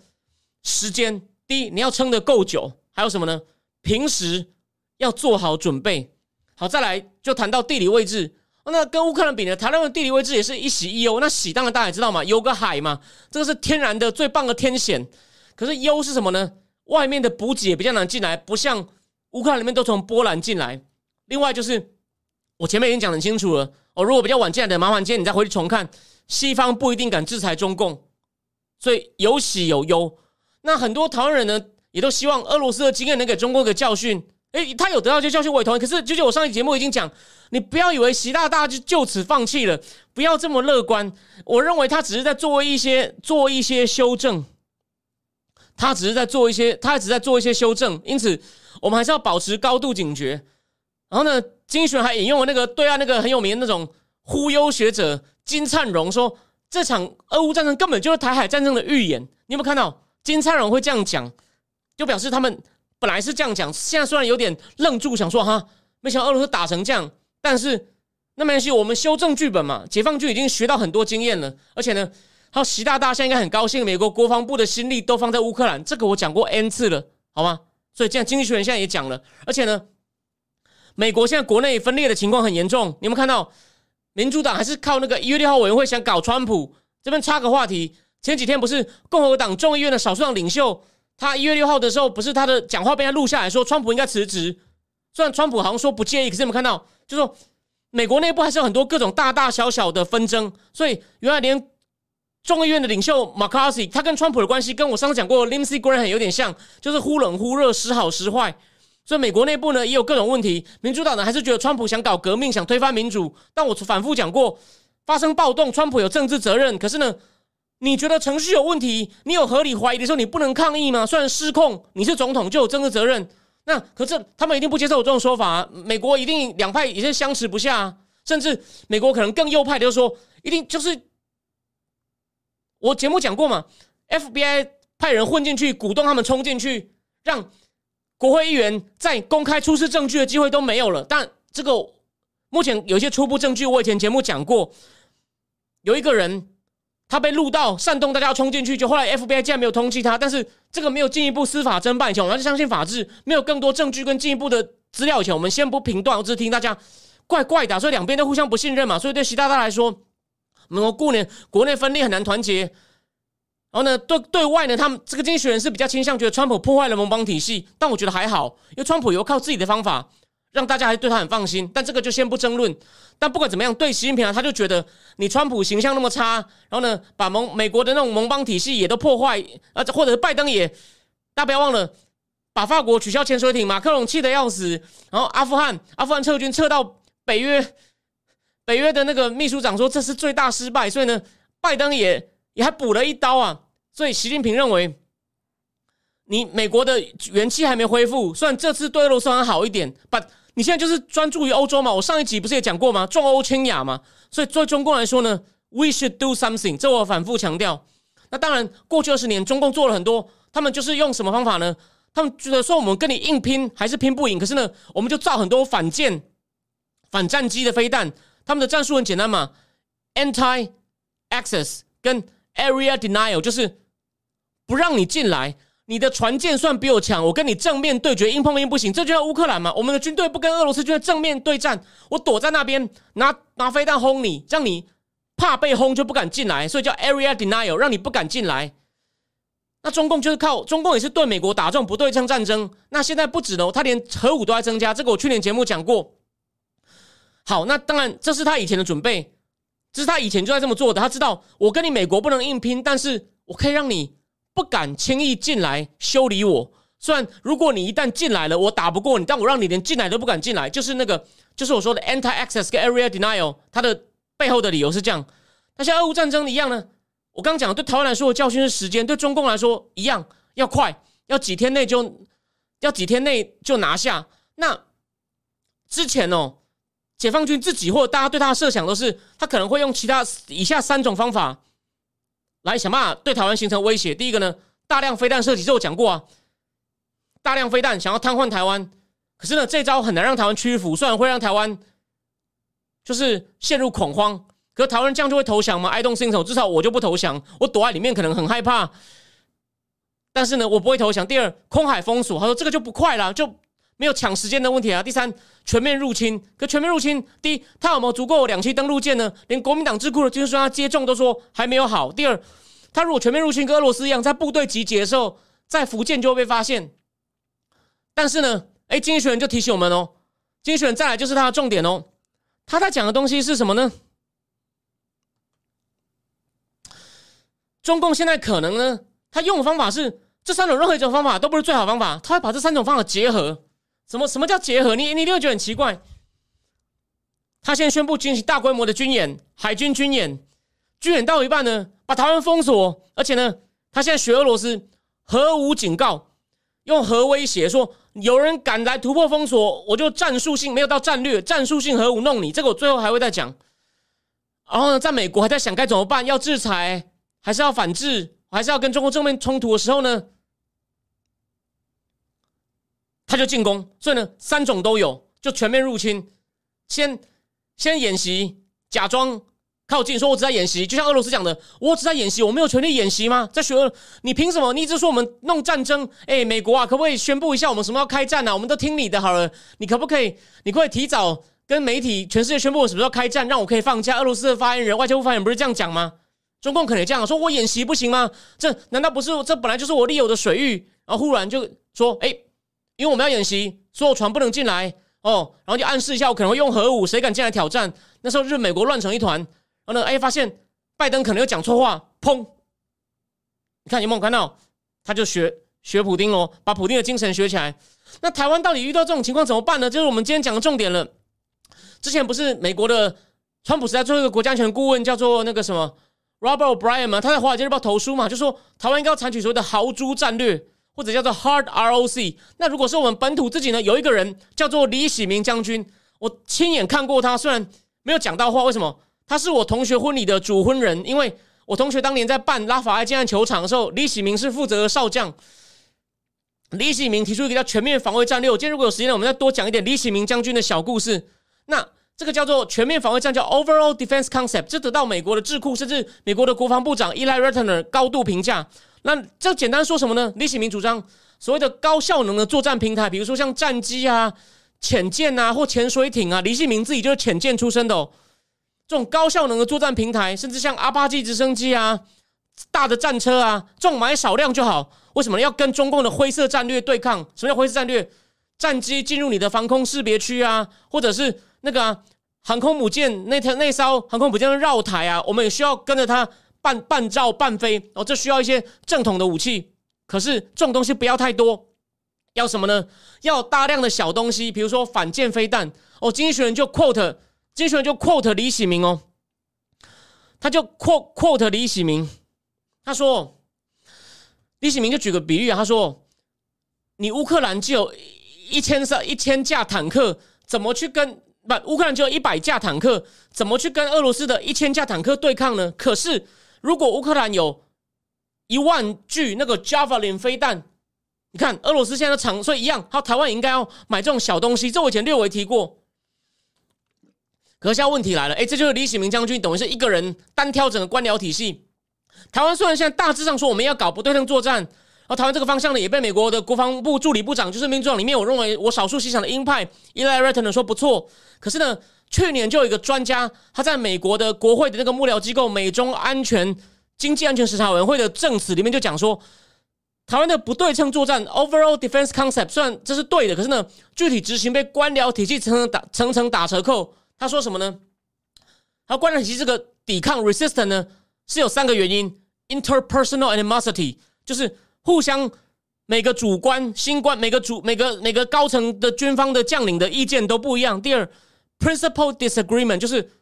时间。第一，你要撑得够久，还有什么呢？平时要做好准备。好，再来就谈到地理位置。那跟乌克兰比呢？台湾的地理位置也是一喜一忧。那喜当然大家也知道嘛，有个海嘛，这个是天然的最棒的天险。可是忧是什么呢？外面的补给也比较难进来，不像乌克兰里面都从波兰进来。另外就是我前面已经讲很清楚了，哦，如果比较晚进来的，麻烦今天你再回去重看。西方不一定敢制裁中共，所以有喜有忧。那很多台湾人呢，也都希望俄罗斯的经验能给中国一个教训。诶，他有得到这些教训，我也同意。可是，就像我上一节目已经讲，你不要以为习大大就就此放弃了，不要这么乐观。我认为他只是在做一些做一些修正。他只是在做一些，他只是在做一些修正，因此我们还是要保持高度警觉。然后呢，金选还引用了那个对岸那个很有名的那种忽悠学者金灿荣说，这场俄乌战争根本就是台海战争的预演。你有没有看到金灿荣会这样讲？就表示他们本来是这样讲，现在虽然有点愣住，想说哈，没想到俄罗斯打成这样，但是那没关系，我们修正剧本嘛，解放军已经学到很多经验了，而且呢。还有习大大现在应该很高兴，美国国防部的心力都放在乌克兰，这个我讲过 n 次了，好吗？所以这样，经济学人现在也讲了，而且呢，美国现在国内分裂的情况很严重。你们看到，民主党还是靠那个一月六号委员会想搞川普。这边插个话题，前几天不是共和党众议院的少数党领袖，他一月六号的时候，不是他的讲话被他录下来说，川普应该辞职。虽然川普好像说不介意，可是你们看到，就说美国内部还是有很多各种大大小小的纷争，所以原来连。众议院的领袖 McCarthy，他跟川普的关系跟我上次讲过 Lindsey Graham 有点像，就是忽冷忽热，时好时坏。所以美国内部呢也有各种问题。民主党呢还是觉得川普想搞革命，想推翻民主。但我反复讲过，发生暴动，川普有政治责任。可是呢，你觉得程序有问题，你有合理怀疑的时候，你不能抗议吗？虽然失控，你是总统就有政治责任。那可是他们一定不接受我这种说法。美国一定两派也是相持不下，甚至美国可能更右派的就说，一定就是。我节目讲过嘛，FBI 派人混进去，鼓动他们冲进去，让国会议员在公开出示证据的机会都没有了。但这个目前有一些初步证据，我以前节目讲过，有一个人他被录到煽动大家要冲进去，就后来 FBI 竟然没有通缉他。但是这个没有进一步司法侦办以前，我还是相信法治。没有更多证据跟进一步的资料以前，我们先不评断，我只是听大家怪怪的，所以两边都互相不信任嘛。所以对习大大来说。美国过年国内分裂很难团结，然后呢，对对外呢，他们这个经济学人是比较倾向觉得川普破坏了盟邦体系，但我觉得还好，因为川普有靠自己的方法让大家还对他很放心。但这个就先不争论。但不管怎么样，对习近平啊，他就觉得你川普形象那么差，然后呢，把盟美国的那种盟邦体系也都破坏，啊，或者是拜登也，大家不要忘了把法国取消潜水艇，马克龙气得要死，然后阿富汗阿富汗撤军撤到北约。北约的那个秘书长说这是最大失败，所以呢，拜登也也还补了一刀啊。所以习近平认为，你美国的元气还没恢复，虽然这次对俄罗斯还好一点，but 你现在就是专注于欧洲嘛。我上一集不是也讲过吗？重欧轻亚嘛。所以对中共来说呢，we should do something。这我反复强调。那当然，过去二十年中共做了很多，他们就是用什么方法呢？他们觉得说我们跟你硬拼还是拼不赢，可是呢，我们就造很多反舰、反战机的飞弹。他们的战术很简单嘛，anti-access 跟 area denial 就是不让你进来。你的船舰算比我强，我跟你正面对决，硬碰硬不行。这就叫乌克兰嘛。我们的军队不跟俄罗斯军队正面对战，我躲在那边拿拿飞弹轰你，让你怕被轰就不敢进来，所以叫 area denial，让你不敢进来。那中共就是靠中共也是对美国打这种不对称战争。那现在不止哦，他连核武都在增加。这个我去年节目讲过。好，那当然，这是他以前的准备，这是他以前就在这么做的。他知道我跟你美国不能硬拼，但是我可以让你不敢轻易进来修理我。虽然如果你一旦进来了，我打不过你，但我让你连进来都不敢进来，就是那个，就是我说的 anti-access 跟 area denial，它的背后的理由是这样。那像俄乌战争一样呢？我刚讲对台湾来说的教训是时间，对中共来说一样，要快，要几天内就要几天内就拿下。那之前哦。解放军自己或大家对他的设想都是，他可能会用其他以下三种方法来想办法对台湾形成威胁。第一个呢，大量飞弹射击，这我讲过啊，大量飞弹想要瘫痪台湾，可是呢，这招很难让台湾屈服，虽然会让台湾就是陷入恐慌，可是台湾这样就会投降吗？I don't think 至少我就不投降，我躲在里面可能很害怕，但是呢，我不会投降。第二，空海封锁，他说这个就不快了，就。没有抢时间的问题啊！第三，全面入侵。可全面入侵，第一，他有没有足够两栖登陆舰呢？连国民党智库的军事专家接种都说还没有好。第二，他如果全面入侵，跟俄罗斯一样，在部队集结的时候，在福建就会被发现。但是呢，哎，经济学人就提醒我们哦，经济学人再来就是他的重点哦，他在讲的东西是什么呢？中共现在可能呢，他用的方法是这三种任何一种方法都不是最好方法，他会把这三种方法结合。什么什么叫结合？你你一定会觉得很奇怪。他现在宣布进行大规模的军演，海军军演，军演到一半呢，把台湾封锁，而且呢，他现在学俄罗斯核武警告，用核威胁说，有人敢来突破封锁，我就战术性没有到战略，战术性核武弄你。这个我最后还会再讲。然后呢，在美国还在想该怎么办，要制裁还是要反制，还是要跟中国正面冲突的时候呢？他就进攻，所以呢，三种都有，就全面入侵。先先演习，假装靠近，说我只在演习，就像俄罗斯讲的，我只在演习，我没有权利演习吗？在学，你凭什么？你一直说我们弄战争，哎，美国啊，可不可以宣布一下我们什么要开战呢？我们都听你的好了，你可不可以？你可以提早跟媒体全世界宣布我什么时候开战，让我可以放假？俄罗斯的发言人、外交部发言人不是这样讲吗？中共可能这样说，我演习不行吗？这难道不是这本来就是我利有的水域？然后忽然就说，哎。因为我们要演习，所有船不能进来哦，然后就暗示一下，我可能会用核武，谁敢进来挑战？那时候日美国乱成一团，然后呢，哎，发现拜登可能又讲错话，砰！你看有没有看到？他就学学普丁哦，把普丁的精神学起来。那台湾到底遇到这种情况怎么办呢？就是我们今天讲的重点了。之前不是美国的川普时代最后一个国家安全顾问叫做那个什么 Robert O'Brien 吗？他在华尔街日报投书嘛，就说台湾应该要采取所谓的豪猪战略。或者叫做 Hard ROC，那如果是我们本土自己呢？有一个人叫做李喜明将军，我亲眼看过他，虽然没有讲到话。为什么？他是我同学婚礼的主婚人，因为我同学当年在办拉法埃建安球场的时候，李喜明是负责少将。李喜明提出一个叫全面防卫战略。我今天如果有时间，我们再多讲一点李喜明将军的小故事。那这个叫做全面防卫战，叫 Overall Defense Concept，这得到美国的智库，甚至美国的国防部长 Eli Ratner 高度评价。那这简单说什么呢？李启明主张所谓的高效能的作战平台，比如说像战机啊、潜舰啊或潜水艇啊。李启明自己就是潜舰出身的哦。这种高效能的作战平台，甚至像阿帕奇直升机啊、大的战车啊，这种买少量就好。为什么要跟中共的灰色战略对抗？什么叫灰色战略？战机进入你的防空识别区啊，或者是那个航空母舰那条那艘航空母舰绕台啊，我们也需要跟着它。半半照半飞哦，这需要一些正统的武器。可是这种东西不要太多，要什么呢？要大量的小东西，比如说反舰飞弹哦。经济学人就 quote，经济学人就 quote 李喜明哦，他就 quote quote 李喜明，他说，李喜明就举个比喻，他说，你乌克兰就有一千三一千架坦克，怎么去跟不乌克兰只有一百架坦克，怎么去跟俄罗斯的一千架坦克对抗呢？可是。如果乌克兰有一万具那个 Javelin 飞弹，你看俄罗斯现在的厂，所以一样，好，台湾也应该要买这种小东西。这我以前略微提过。可是现在问题来了，哎，这就是李启明将军等于是一个人单挑整个官僚体系。台湾虽然现在大致上说我们要搞不对称作战，而台湾这个方向呢，也被美国的国防部助理部长，就是民主党里面我认为我少数欣赏的鹰派 Eli Ratner 说不错。可是呢？去年就有一个专家，他在美国的国会的那个幕僚机构美中安全经济安全审查委员会的证词里面就讲说，台湾的不对称作战 （overall defense concept） 虽然这是对的，可是呢，具体执行被官僚体系层层打层层打折扣。他说什么呢？他官僚体系这个抵抗 （resistance） 呢，是有三个原因：interpersonal animosity，就是互相每个主官、新官、每个主、每个每个高层的军方的将领的意见都不一样；第二。Principal disagreement 就是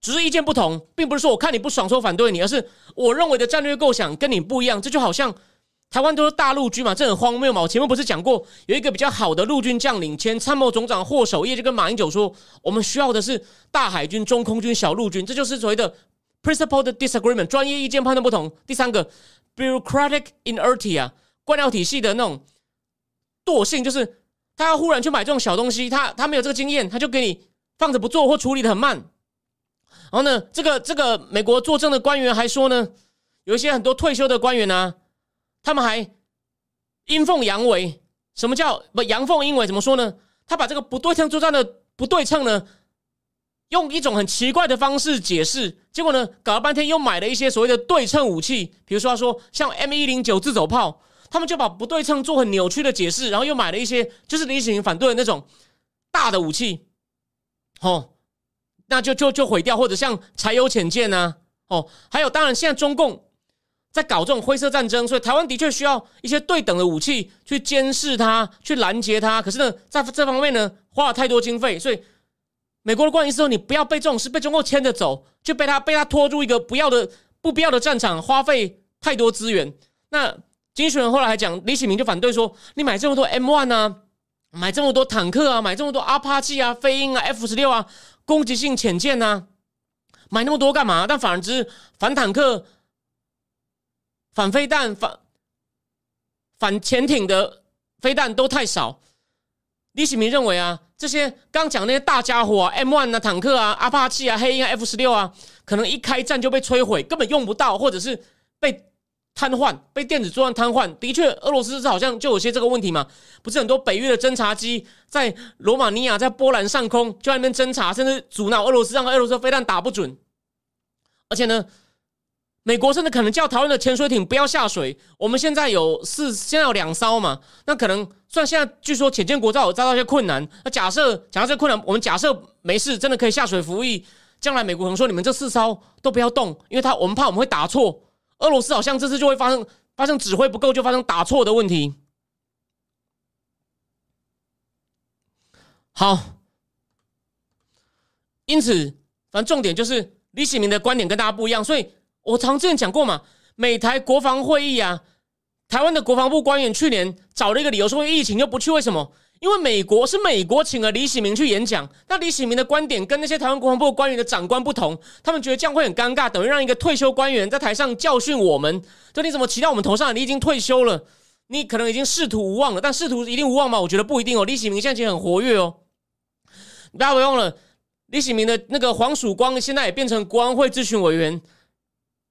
只是意见不同，并不是说我看你不爽说反对你，而是我认为的战略构想跟你不一样。这就好像台湾都是大陆军嘛，这很荒谬嘛。我前面不是讲过有一个比较好的陆军将领，前参谋总长霍守业就跟马英九说，我们需要的是大海军、中空军、小陆军，这就是所谓的 principled disagreement，专业意见判断不同；第三个 bureaucratic inertia，官僚体系的那种惰性，就是他要忽然去买这种小东西，他他没有这个经验，他就给你放着不做或处理的很慢。然后呢，这个这个美国作证的官员还说呢，有一些很多退休的官员呢，他们还阴奉阳违。什么叫不阳奉阴违？怎么说呢？他把这个不对称作战的不对称呢，用一种很奇怪的方式解释，结果呢，搞了半天又买了一些所谓的对称武器，比如说他说像 M 一零九自走炮，他们就把不对称做很扭曲的解释，然后又买了一些就是李醒反对的那种大的武器，哦，那就就就毁掉，或者像柴油潜舰呢，哦，还有当然现在中共。在搞这种灰色战争，所以台湾的确需要一些对等的武器去监视它、去拦截它。可是呢，在这方面呢，花了太多经费，所以美国的官员说：“你不要被这种事被中国牵着走，就被他被他拖入一个不要的、不必要的战场，花费太多资源。”那金学人后来还讲，李启明就反对说：“你买这么多 M one 啊，买这么多坦克啊，买这么多阿帕奇啊、飞鹰啊、F 十六啊、攻击性潜舰啊，买那么多干嘛？但反而只反坦克。”反飞弹、反反潜艇的飞弹都太少。李启明认为啊，这些刚讲那些大家伙啊，M one 啊，坦克啊，阿帕奇啊，黑鹰啊，F 十六啊，可能一开战就被摧毁，根本用不到，或者是被瘫痪，被电子作战瘫痪。的确，俄罗斯好像就有些这个问题嘛，不是很多北约的侦察机在罗马尼亚、在波兰上空就在那边侦察，甚至阻挠俄罗斯，让俄罗斯飞弹打不准。而且呢。美国甚至可能叫台湾的潜水艇不要下水。我们现在有四，现在有两艘嘛？那可能虽然现在据说潜舰国造有遭到一些困难。那假设假设这困难，我们假设没事，真的可以下水服役。将来美国可能说你们这四艘都不要动，因为他我们怕我们会打错。俄罗斯好像这次就会发生发生指挥不够就发生打错的问题。好，因此反正重点就是李启明的观点跟大家不一样，所以。我常之前讲过嘛，美台国防会议啊，台湾的国防部官员去年找了一个理由说疫情又不去，为什么？因为美国是美国请了李喜明去演讲，那李喜明的观点跟那些台湾国防部官员的长官不同，他们觉得这样会很尴尬，等于让一个退休官员在台上教训我们，就你怎么骑到我们头上？你已经退休了，你可能已经仕途无望了，但仕途一定无望吗？我觉得不一定哦。李喜明现在其实很活跃哦，不要忘了，李喜明的那个黄曙光现在也变成国安会咨询委员。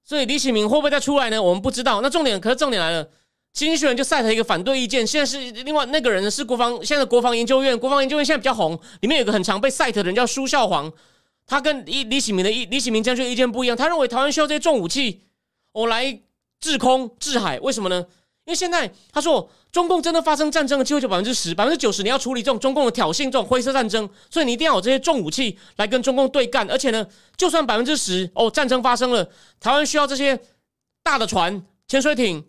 所以李启明会不会再出来呢？我们不知道。那重点，可是重点来了，经济人就晒了一个反对意见。现在是另外那个人呢，是国防现在国防研究院，国防研究院现在比较红，里面有个很常被晒的人叫苏孝煌，他跟李李启明的意李启明将军意见不一样。他认为台湾需要这些重武器，我来制空制海，为什么呢？因为现在他说，中共真的发生战争的机会就百分之十、百分之九十，你要处理这种中共的挑衅、这种灰色战争，所以你一定要有这些重武器来跟中共对干。而且呢，就算百分之十哦，战争发生了，台湾需要这些大的船、潜水艇、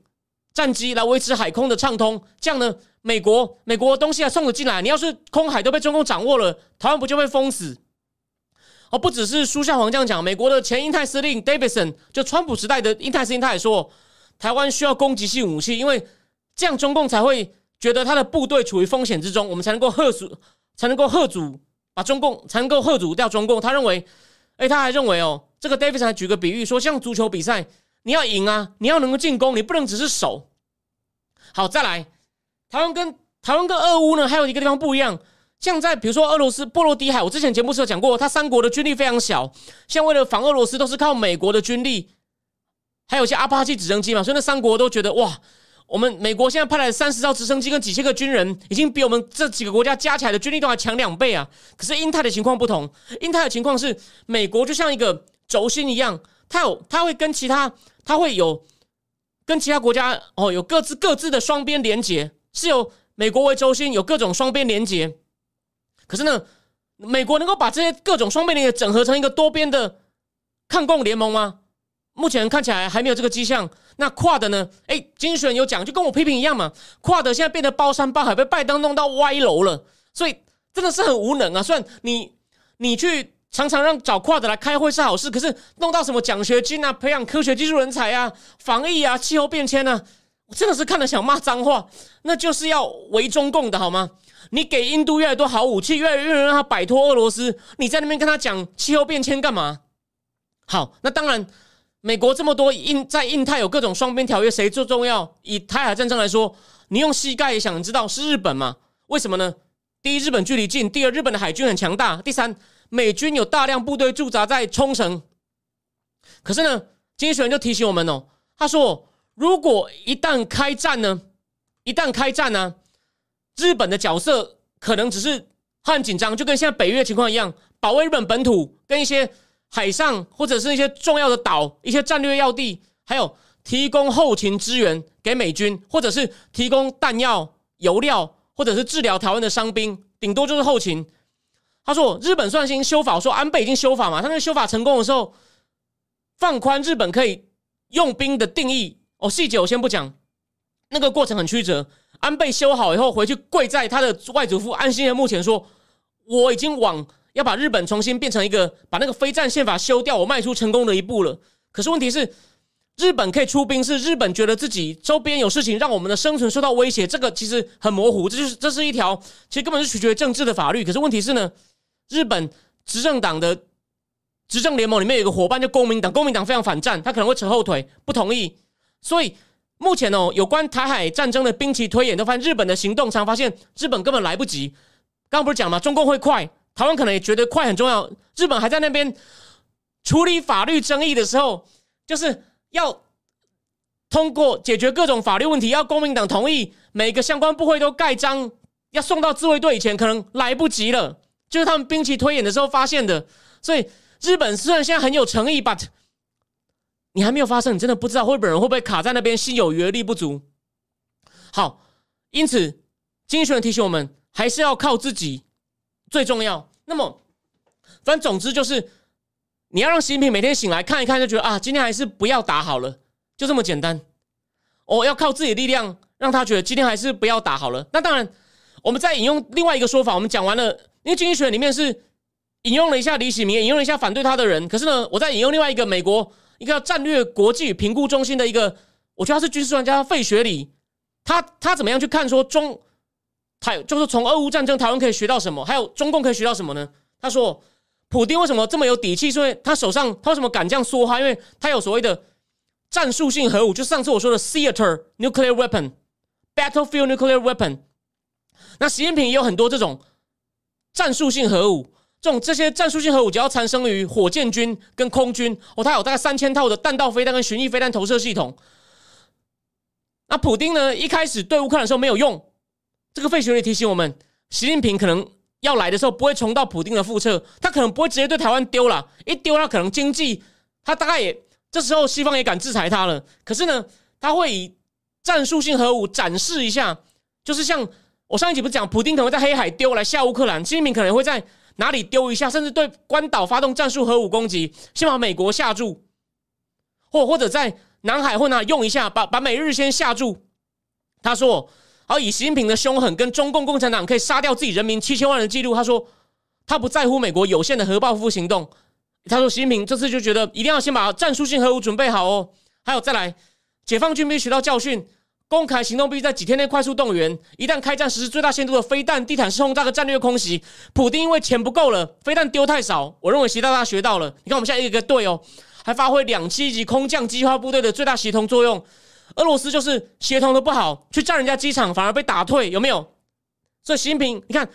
战机来维持海空的畅通。这样呢，美国美国东西还送了进来，你要是空海都被中共掌握了，台湾不就被封死？哦，不只是苏孝黄这样讲，美国的前英泰司令 Davidson，就川普时代的英泰司令，他也说。台湾需要攻击性武器，因为这样中共才会觉得他的部队处于风险之中，我们才能够吓阻，才能够吓阻，把中共才能够吓阻掉中共。他认为，哎，他还认为哦，这个 Davidson 举个比喻说，像足球比赛，你要赢啊，你要能够进攻，你不能只是守。好，再来，台湾跟台湾跟俄乌呢，还有一个地方不一样，像在比如说俄罗斯波罗的海，我之前节目是有讲过，他三国的军力非常小，像为了防俄罗斯，都是靠美国的军力。还有一些阿帕奇直升机嘛，所以那三国都觉得哇，我们美国现在派来三十艘直升机跟几千个军人，已经比我们这几个国家加起来的军力都还强两倍啊！可是英泰的情况不同，英泰的情况是美国就像一个轴心一样，它有它会跟其他，它会有跟其他国家哦有各自各自的双边连接，是由美国为轴心，有各种双边连接。可是呢，美国能够把这些各种双边连接整合成一个多边的抗共联盟吗？目前看起来还没有这个迹象。那跨的呢？哎，精选有讲，就跟我批评一样嘛。跨的现在变得包山包海，被拜登弄到歪楼了，所以真的是很无能啊。虽然你你去常常让找跨的来开会是好事，可是弄到什么奖学金啊，培养科学技术人才啊，防疫啊，气候变迁啊，我真的是看了想骂脏话。那就是要围中共的好吗？你给印度越来越多好武器，越来越让他摆脱俄罗斯，你在那边跟他讲气候变迁干嘛？好，那当然，美国这么多印在印太有各种双边条约，谁最重要？以台海战争来说，你用膝盖也想知道是日本吗？为什么呢？第一，日本距离近；第二，日本的海军很强大；第三，美军有大量部队驻扎在冲绳。可是呢，经济学人就提醒我们哦，他说，如果一旦开战呢，一旦开战呢，日本的角色可能只是很紧张，就跟现在北约情况一样，保卫日本本土，跟一些海上或者是一些重要的岛、一些战略要地，还有提供后勤支援给美军，或者是提供弹药、油料，或者是治疗台湾的伤兵，顶多就是后勤。他说，日本算新修法，我说安倍已经修法嘛，他那个修法成功的时候。放宽日本可以用兵的定义哦，细节我先不讲。那个过程很曲折。安倍修好以后回去跪在他的外祖父安新的墓前说：“我已经往要把日本重新变成一个把那个非战宪法修掉，我迈出成功的一步了。”可是问题是，日本可以出兵，是日本觉得自己周边有事情让我们的生存受到威胁，这个其实很模糊。这就是这是一条其实根本是取决于政治的法律。可是问题是呢，日本执政党的。执政联盟里面有一个伙伴叫公民党，公民党非常反战，他可能会扯后腿，不同意。所以目前哦，有关台海战争的兵棋推演，都发现日本的行动常发现日本根本来不及。刚刚不是讲吗？中共会快，台湾可能也觉得快很重要。日本还在那边处理法律争议的时候，就是要通过解决各种法律问题，要公民党同意，每个相关部会都盖章，要送到自卫队以前，可能来不及了。就是他们兵棋推演的时候发现的，所以。日本虽然现在很有诚意，but 你还没有发生，你真的不知道日本人会不会卡在那边，心有余而力不足。好，因此金学提醒我们，还是要靠自己最重要。那么，反正总之就是，你要让习近平每天醒来看一看，就觉得啊，今天还是不要打好了，就这么简单。哦要靠自己的力量，让他觉得今天还是不要打好了。那当然，我们再引用另外一个说法，我们讲完了，因为经济学里面是。引用了一下李喜明，引用了一下反对他的人。可是呢，我在引用另外一个美国一个战略国际评估中心的一个，我觉得他是军事专家费雪里，他他怎么样去看说中台，就是从俄乌战争台湾可以学到什么，还有中共可以学到什么呢？他说，普京为什么这么有底气？因为他手上他为什么敢这样说话？因为他有所谓的战术性核武，就上次我说的 theater nuclear weapon battlefield nuclear weapon。那习近平也有很多这种战术性核武。这种这些战术性核武只要产生于火箭军跟空军哦，它有大概三千套的弹道飞弹跟巡弋飞弹投射系统。那普丁呢？一开始对乌克兰的时候没有用。这个费雪里提醒我们，习近平可能要来的时候不会重蹈普丁的覆辙，他可能不会直接对台湾丢了，一丢他可能经济他大概也这时候西方也敢制裁他了。可是呢，他会以战术性核武展示一下，就是像我上一集不是讲，普丁可能会在黑海丢来吓乌克兰，习近平可能会在。哪里丢一下，甚至对关岛发动战术核武攻击，先把美国吓住，或或者在南海或哪用一下，把把美日先吓住。他说：“而以习近平的凶狠跟中共共产党可以杀掉自己人民七千万的记录，他说他不在乎美国有限的核报复行动。他说习近平这次就觉得一定要先把战术性核武准备好哦。还有再来，解放军必须学到教训。”公开行动必须在几天内快速动员。一旦开战，实施最大限度的飞弹地毯式轰炸的战略空袭。普丁因为钱不够了，飞弹丢太少。我认为习大大学到了。你看，我们现在一个队哦，还发挥两栖级空降机化部队的最大协同作用。俄罗斯就是协同的不好，去占人家机场反而被打退，有没有？所以习近平，你看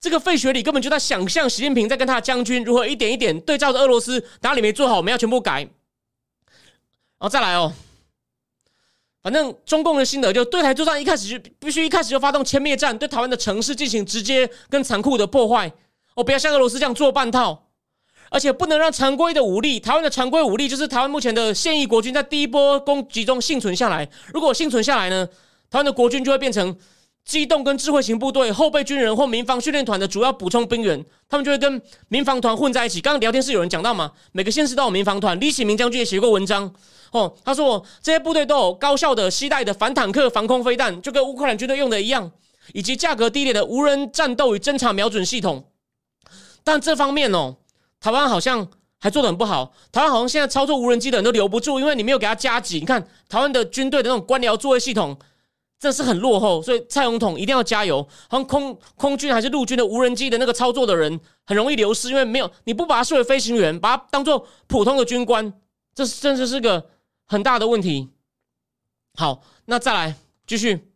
这个费雪里根本就在想象习近平在跟他的将军如何一点一点对照着俄罗斯哪里没做好，我们要全部改。然后再来哦。反正中共的心得就对台作战一开始就必须一开始就发动歼灭战，对台湾的城市进行直接跟残酷的破坏。哦，不要像俄罗斯这样做半套，而且不能让常规的武力，台湾的常规武力就是台湾目前的现役国军，在第一波攻击中幸存下来。如果幸存下来呢，台湾的国军就会变成机动跟智慧型部队、后备军人或民防训练团的主要补充兵员，他们就会跟民防团混在一起。刚刚聊天室有人讲到嘛，每个县市都有民防团，李启明将军也写过文章。哦，他说这些部队都有高效的携带的反坦克防空飞弹，就跟乌克兰军队用的一样，以及价格低廉的无人战斗与侦察瞄准系统。但这方面哦，台湾好像还做的很不好。台湾好像现在操作无人机的人都留不住，因为你没有给他加急。你看台湾的军队的那种官僚作业系统，真的是很落后，所以蔡总统一定要加油。好像空空军还是陆军的无人机的那个操作的人很容易流失，因为没有你不把他视为飞行员，把他当做普通的军官，这是真的是个很大的问题。好，那再来继续。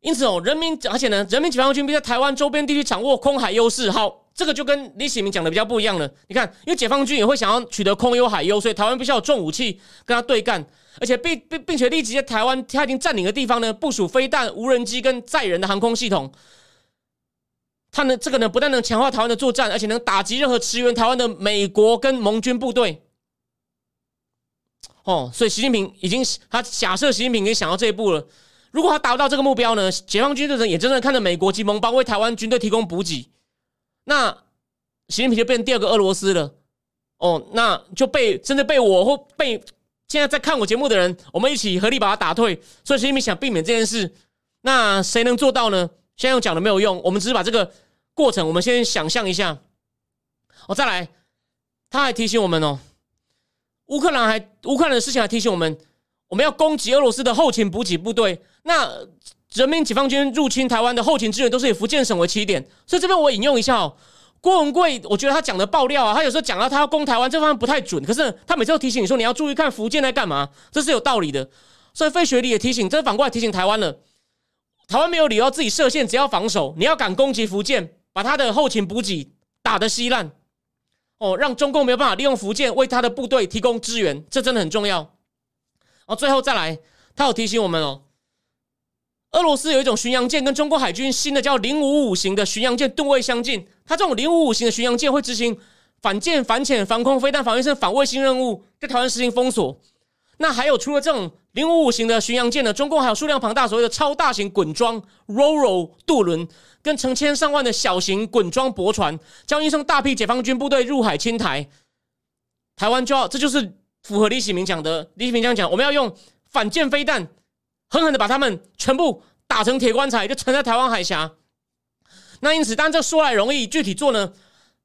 因此哦，人民而且呢，人民解放军并在台湾周边地区掌握空海优势。好，这个就跟李启明讲的比较不一样了。你看，因为解放军也会想要取得空优海优，所以台湾必须要有重武器跟他对干。而且并并并且立即在台湾他已经占领的地方呢，部署飞弹、无人机跟载人的航空系统。他呢，这个呢，不但能强化台湾的作战，而且能打击任何驰援台湾的美国跟盟军部队。哦，所以习近平已经他假设习近平已经想到这一步了。如果他达不到这个目标呢，解放军的人也真正看着美国及盟邦为台湾军队提供补给，那习近平就变成第二个俄罗斯了。哦，那就被真的被我或被。现在在看我节目的人，我们一起合力把他打退。所以习近平想避免这件事，那谁能做到呢？现在讲的没有用，我们只是把这个过程，我们先想象一下。哦，再来，他还提醒我们哦，乌克兰还乌克兰的事情还提醒我们，我们要攻击俄罗斯的后勤补给部队。那人民解放军入侵台湾的后勤支援都是以福建省为起点，所以这边我引用一下哦。郭文贵，我觉得他讲的爆料啊，他有时候讲到他要攻台湾这方面不太准，可是他每次都提醒你说你要注意看福建在干嘛，这是有道理的。所以费雪里也提醒，这反过来提醒台湾了，台湾没有理由自己设限，只要防守，你要敢攻击福建，把他的后勤补给打得稀烂，哦，让中共没有办法利用福建为他的部队提供支援，这真的很重要。哦，最后再来，他有提醒我们哦。俄罗斯有一种巡洋舰，跟中国海军新的叫零五五型的巡洋舰吨位相近。它这种零五五型的巡洋舰会执行反舰、反潜、防空、飞弹、防御性、反卫星任务，对台湾实行封锁。那还有除了这种零五五型的巡洋舰呢，中共还有数量庞大所谓的超大型滚装 RoRo 渡轮，跟成千上万的小型滚装驳船，将运送大批解放军部队入海侵台。台湾就要，这就是符合李启明讲的。李启明这样讲，我们要用反舰飞弹。狠狠的把他们全部打成铁棺材，就沉在台湾海峡。那因此，当这说来容易，具体做呢？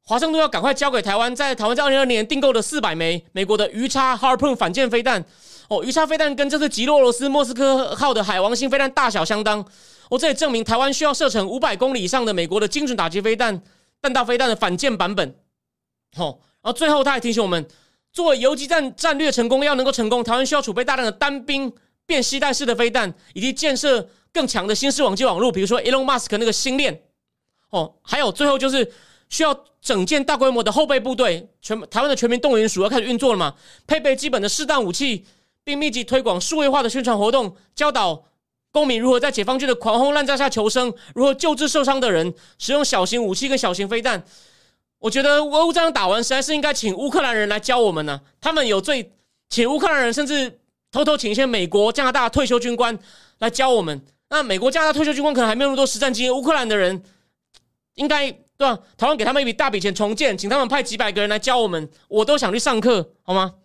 华盛顿要赶快交给台湾，在台湾在二零二年订购的四百枚美国的鱼叉 Harpoon 反舰飞弹。哦，鱼叉飞弹跟这次击落俄罗斯莫斯科号的海王星飞弹大小相当。哦，这也证明台湾需要射程五百公里以上的美国的精准打击飞弹、弹道飞弹的反舰版本。哦，然后最后他还提醒我们，作为游击战战略成功，要能够成功，台湾需要储备大量的单兵。变携带式的飞弹，以及建设更强的新式网际网络，比如说 Elon Musk 那个星链，哦，还有最后就是需要整建大规模的后备部队，全台湾的全民动员署要开始运作了嘛？配备基本的适当武器，并密集推广数位化的宣传活动，教导公民如何在解放军的狂轰滥炸下求生，如何救治受伤的人，使用小型武器跟小型飞弹。我觉得俄乌战争打完，实在是应该请乌克兰人来教我们呢。他们有最请乌克兰人，甚至。偷偷请一些美国、加拿大退休军官来教我们。那美国、加拿大退休军官可能还没有那么多实战经验。乌克兰的人应该对吧？台湾给他们一笔大笔钱重建，请他们派几百个人来教我们，我都想去上课，好吗？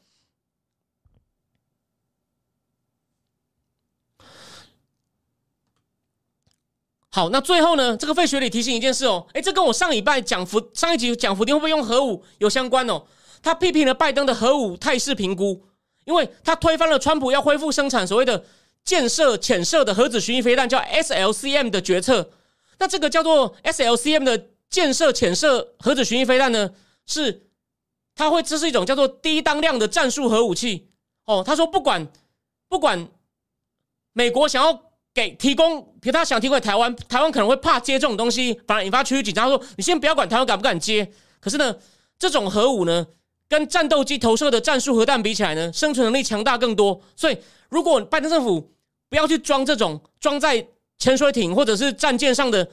好，那最后呢？这个费雪里提醒一件事哦，哎，这跟我上礼拜讲福上一集讲福丁会不会用核武有相关哦。他批评了拜登的核武态势评估。因为他推翻了川普要恢复生产所谓的建设浅射的核子巡弋飞弹，叫 SLCM 的决策。那这个叫做 SLCM 的建设浅射核子巡弋飞弹呢，是它会这是一种叫做低当量的战术核武器。哦，他说不管不管美国想要给提供，比如他想提供给台湾，台湾可能会怕接这种东西，反而引发区域紧张。他说你先不要管台湾敢不敢接，可是呢，这种核武呢？跟战斗机投射的战术核弹比起来呢，生存能力强大更多。所以，如果拜登政府不要去装这种装在潜水艇或者是战舰上的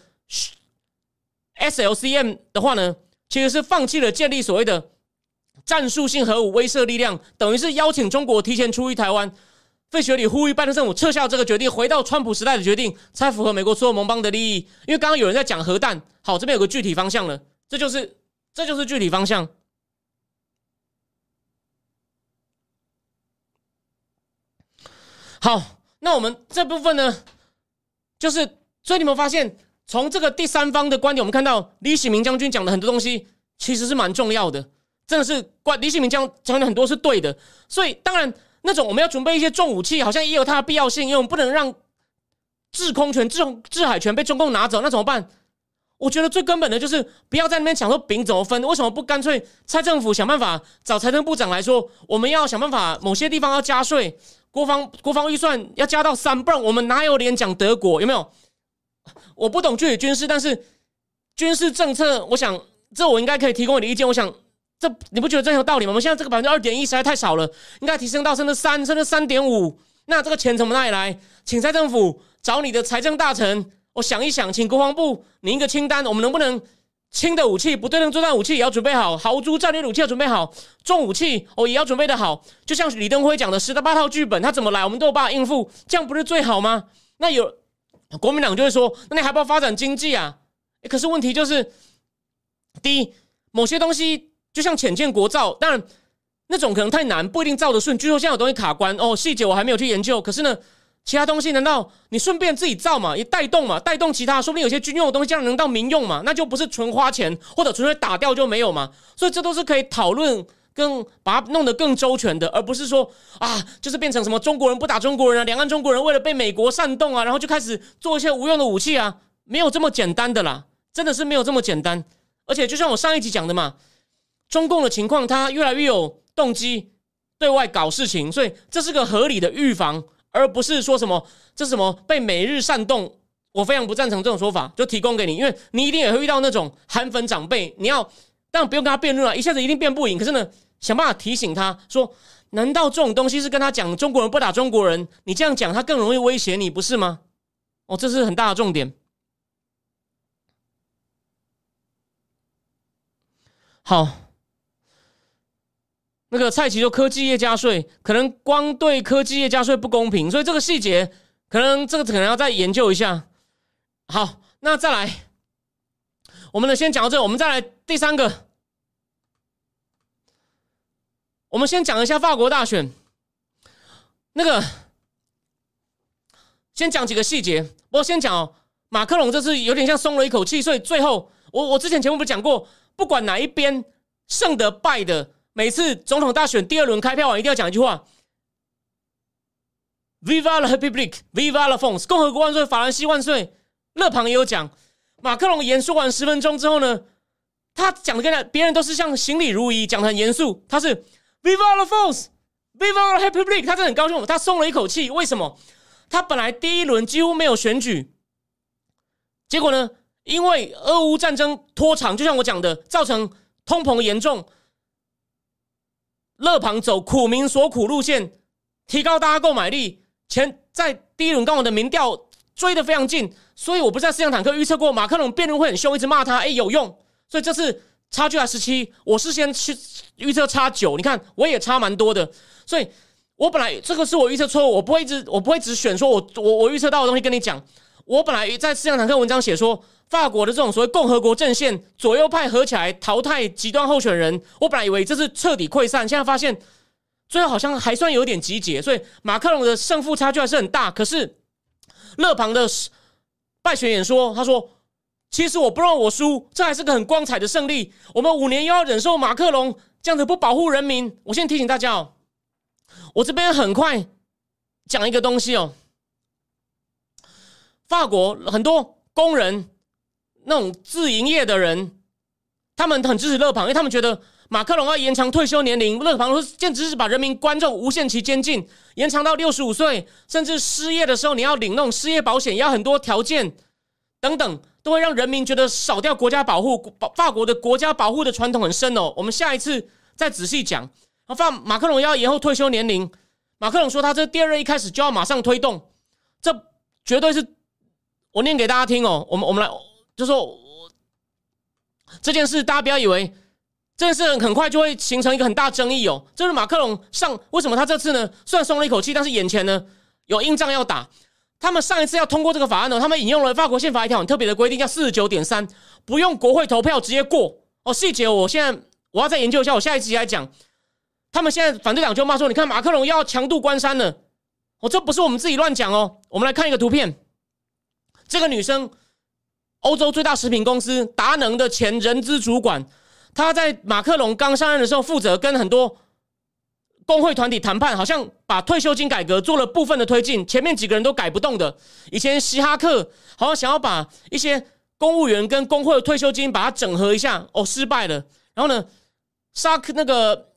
SLCM 的话呢，其实是放弃了建立所谓的战术性核武威慑力量，等于是邀请中国提前出于台湾。费雪里呼吁拜登政府撤销这个决定，回到川普时代的决定，才符合美国所有盟邦的利益。因为刚刚有人在讲核弹，好，这边有个具体方向了，这就是这就是具体方向。好，那我们这部分呢，就是所以你们发现，从这个第三方的观点，我们看到李喜明将军讲的很多东西，其实是蛮重要的，真的是关李喜明将讲的很多是对的。所以当然，那种我们要准备一些重武器，好像也有它的必要性，因为我们不能让制空权、制制海权被中共拿走，那怎么办？我觉得最根本的就是不要在那边抢说饼怎么分，为什么不干脆蔡政府想办法找财政部长来说，我们要想办法某些地方要加税，国防国防预算要加到三，不然我们哪有脸讲德国？有没有？我不懂具体军事，但是军事政策，我想这我应该可以提供你的意见。我想这你不觉得这有道理吗？我们现在这个百分之二点一实在太少了，应该提升到甚至三甚至三点五。那这个钱从哪里来？请蔡政府找你的财政大臣。我想一想，请国防部拟一个清单，我们能不能轻的武器、不对称作战武器也要准备好，豪猪战略武器要准备好，重武器哦也要准备的好。就像李登辉讲的十八套剧本，他怎么来，我们都有办法应付，这样不是最好吗？那有国民党就会说，那你还不要发展经济啊？可是问题就是，第一，某些东西就像浅见国造，当然那种可能太难，不一定造得顺。据说现在有东西卡关哦，细节我还没有去研究。可是呢？其他东西难道你顺便自己造嘛？也带动嘛？带动其他，说不定有些军用的东西将来能到民用嘛？那就不是纯花钱，或者纯粹打掉就没有嘛？所以这都是可以讨论，更把它弄得更周全的，而不是说啊，就是变成什么中国人不打中国人啊，两岸中国人为了被美国煽动啊，然后就开始做一些无用的武器啊，没有这么简单的啦，真的是没有这么简单。而且就像我上一集讲的嘛，中共的情况，它越来越有动机对外搞事情，所以这是个合理的预防。而不是说什么这是什么被美日煽动，我非常不赞成这种说法，就提供给你，因为你一定也会遇到那种韩粉长辈，你要但不用跟他辩论了，一下子一定辩不赢。可是呢，想办法提醒他说，难道这种东西是跟他讲中国人不打中国人？你这样讲，他更容易威胁你，不是吗？哦，这是很大的重点。好。那个蔡奇说科技业加税，可能光对科技业加税不公平，所以这个细节可能这个可能要再研究一下。好，那再来，我们呢先讲到这，我们再来第三个，我们先讲一下法国大选。那个先讲几个细节，我先讲哦，马克龙这次有点像松了一口气，所以最后我我之前节目不是讲过，不管哪一边胜的败的。每次总统大选第二轮开票完，一定要讲一句话：“Viva la République，Viva la France，共和国万岁，法兰西万岁。”勒庞也有讲。马克龙演说完十分钟之后呢，他讲的跟他别人都是像行礼如仪，讲的很严肃。他是 “Viva la France，Viva la République”，他真的很高兴，他松了一口气。为什么？他本来第一轮几乎没有选举，结果呢，因为俄乌战争拖长，就像我讲的，造成通膨严重。勒庞走苦民所苦路线，提高大家购买力。前在第一轮跟我的民调追得非常近，所以我不在思想坦克预测过马克龙辩论会很凶，一直骂他，哎，有用。所以这次差距还十七，我事先去预测差九，你看我也差蛮多的。所以我本来这个是我预测错误，我不会一直我不会只选说我我我预测到的东西跟你讲。我本来在思想坦克文章写说。法国的这种所谓共和国阵线左右派合起来淘汰极端候选人，我本来以为这是彻底溃散，现在发现最后好像还算有点集结，所以马克龙的胜负差距还是很大。可是勒庞的败选演说，他说：“其实我不让我输，这还是个很光彩的胜利。我们五年又要忍受马克龙这样子不保护人民。”我先提醒大家哦，我这边很快讲一个东西哦，法国很多工人。那种自营业的人，他们很支持勒庞，因为他们觉得马克龙要延长退休年龄，勒庞说简直是把人民观众无限期监禁，延长到六十五岁，甚至失业的时候你要领那种失业保险，要很多条件等等，都会让人民觉得少掉国家保护。法国的国家保护的传统很深哦，我们下一次再仔细讲。法马克龙要延后退休年龄，马克龙说他这第二任一开始就要马上推动，这绝对是我念给大家听哦。我们我们来。就说这件事，大家不要以为这件事很快就会形成一个很大争议哦。这是马克龙上为什么他这次呢？虽然松了一口气，但是眼前呢有硬仗要打。他们上一次要通过这个法案呢，他们引用了法国宪法一条很特别的规定，叫四十九点三，不用国会投票直接过哦。细节我现在我要再研究一下，我下一集来讲。他们现在反对党就骂说：“你看马克龙要强渡关山了。”哦，这不是我们自己乱讲哦。我们来看一个图片，这个女生。欧洲最大食品公司达能的前人资主管，她在马克龙刚上任的时候，负责跟很多工会团体谈判，好像把退休金改革做了部分的推进，前面几个人都改不动的。以前希哈克好像想要把一些公务员跟工会的退休金把它整合一下，哦，失败了。然后呢，沙克那个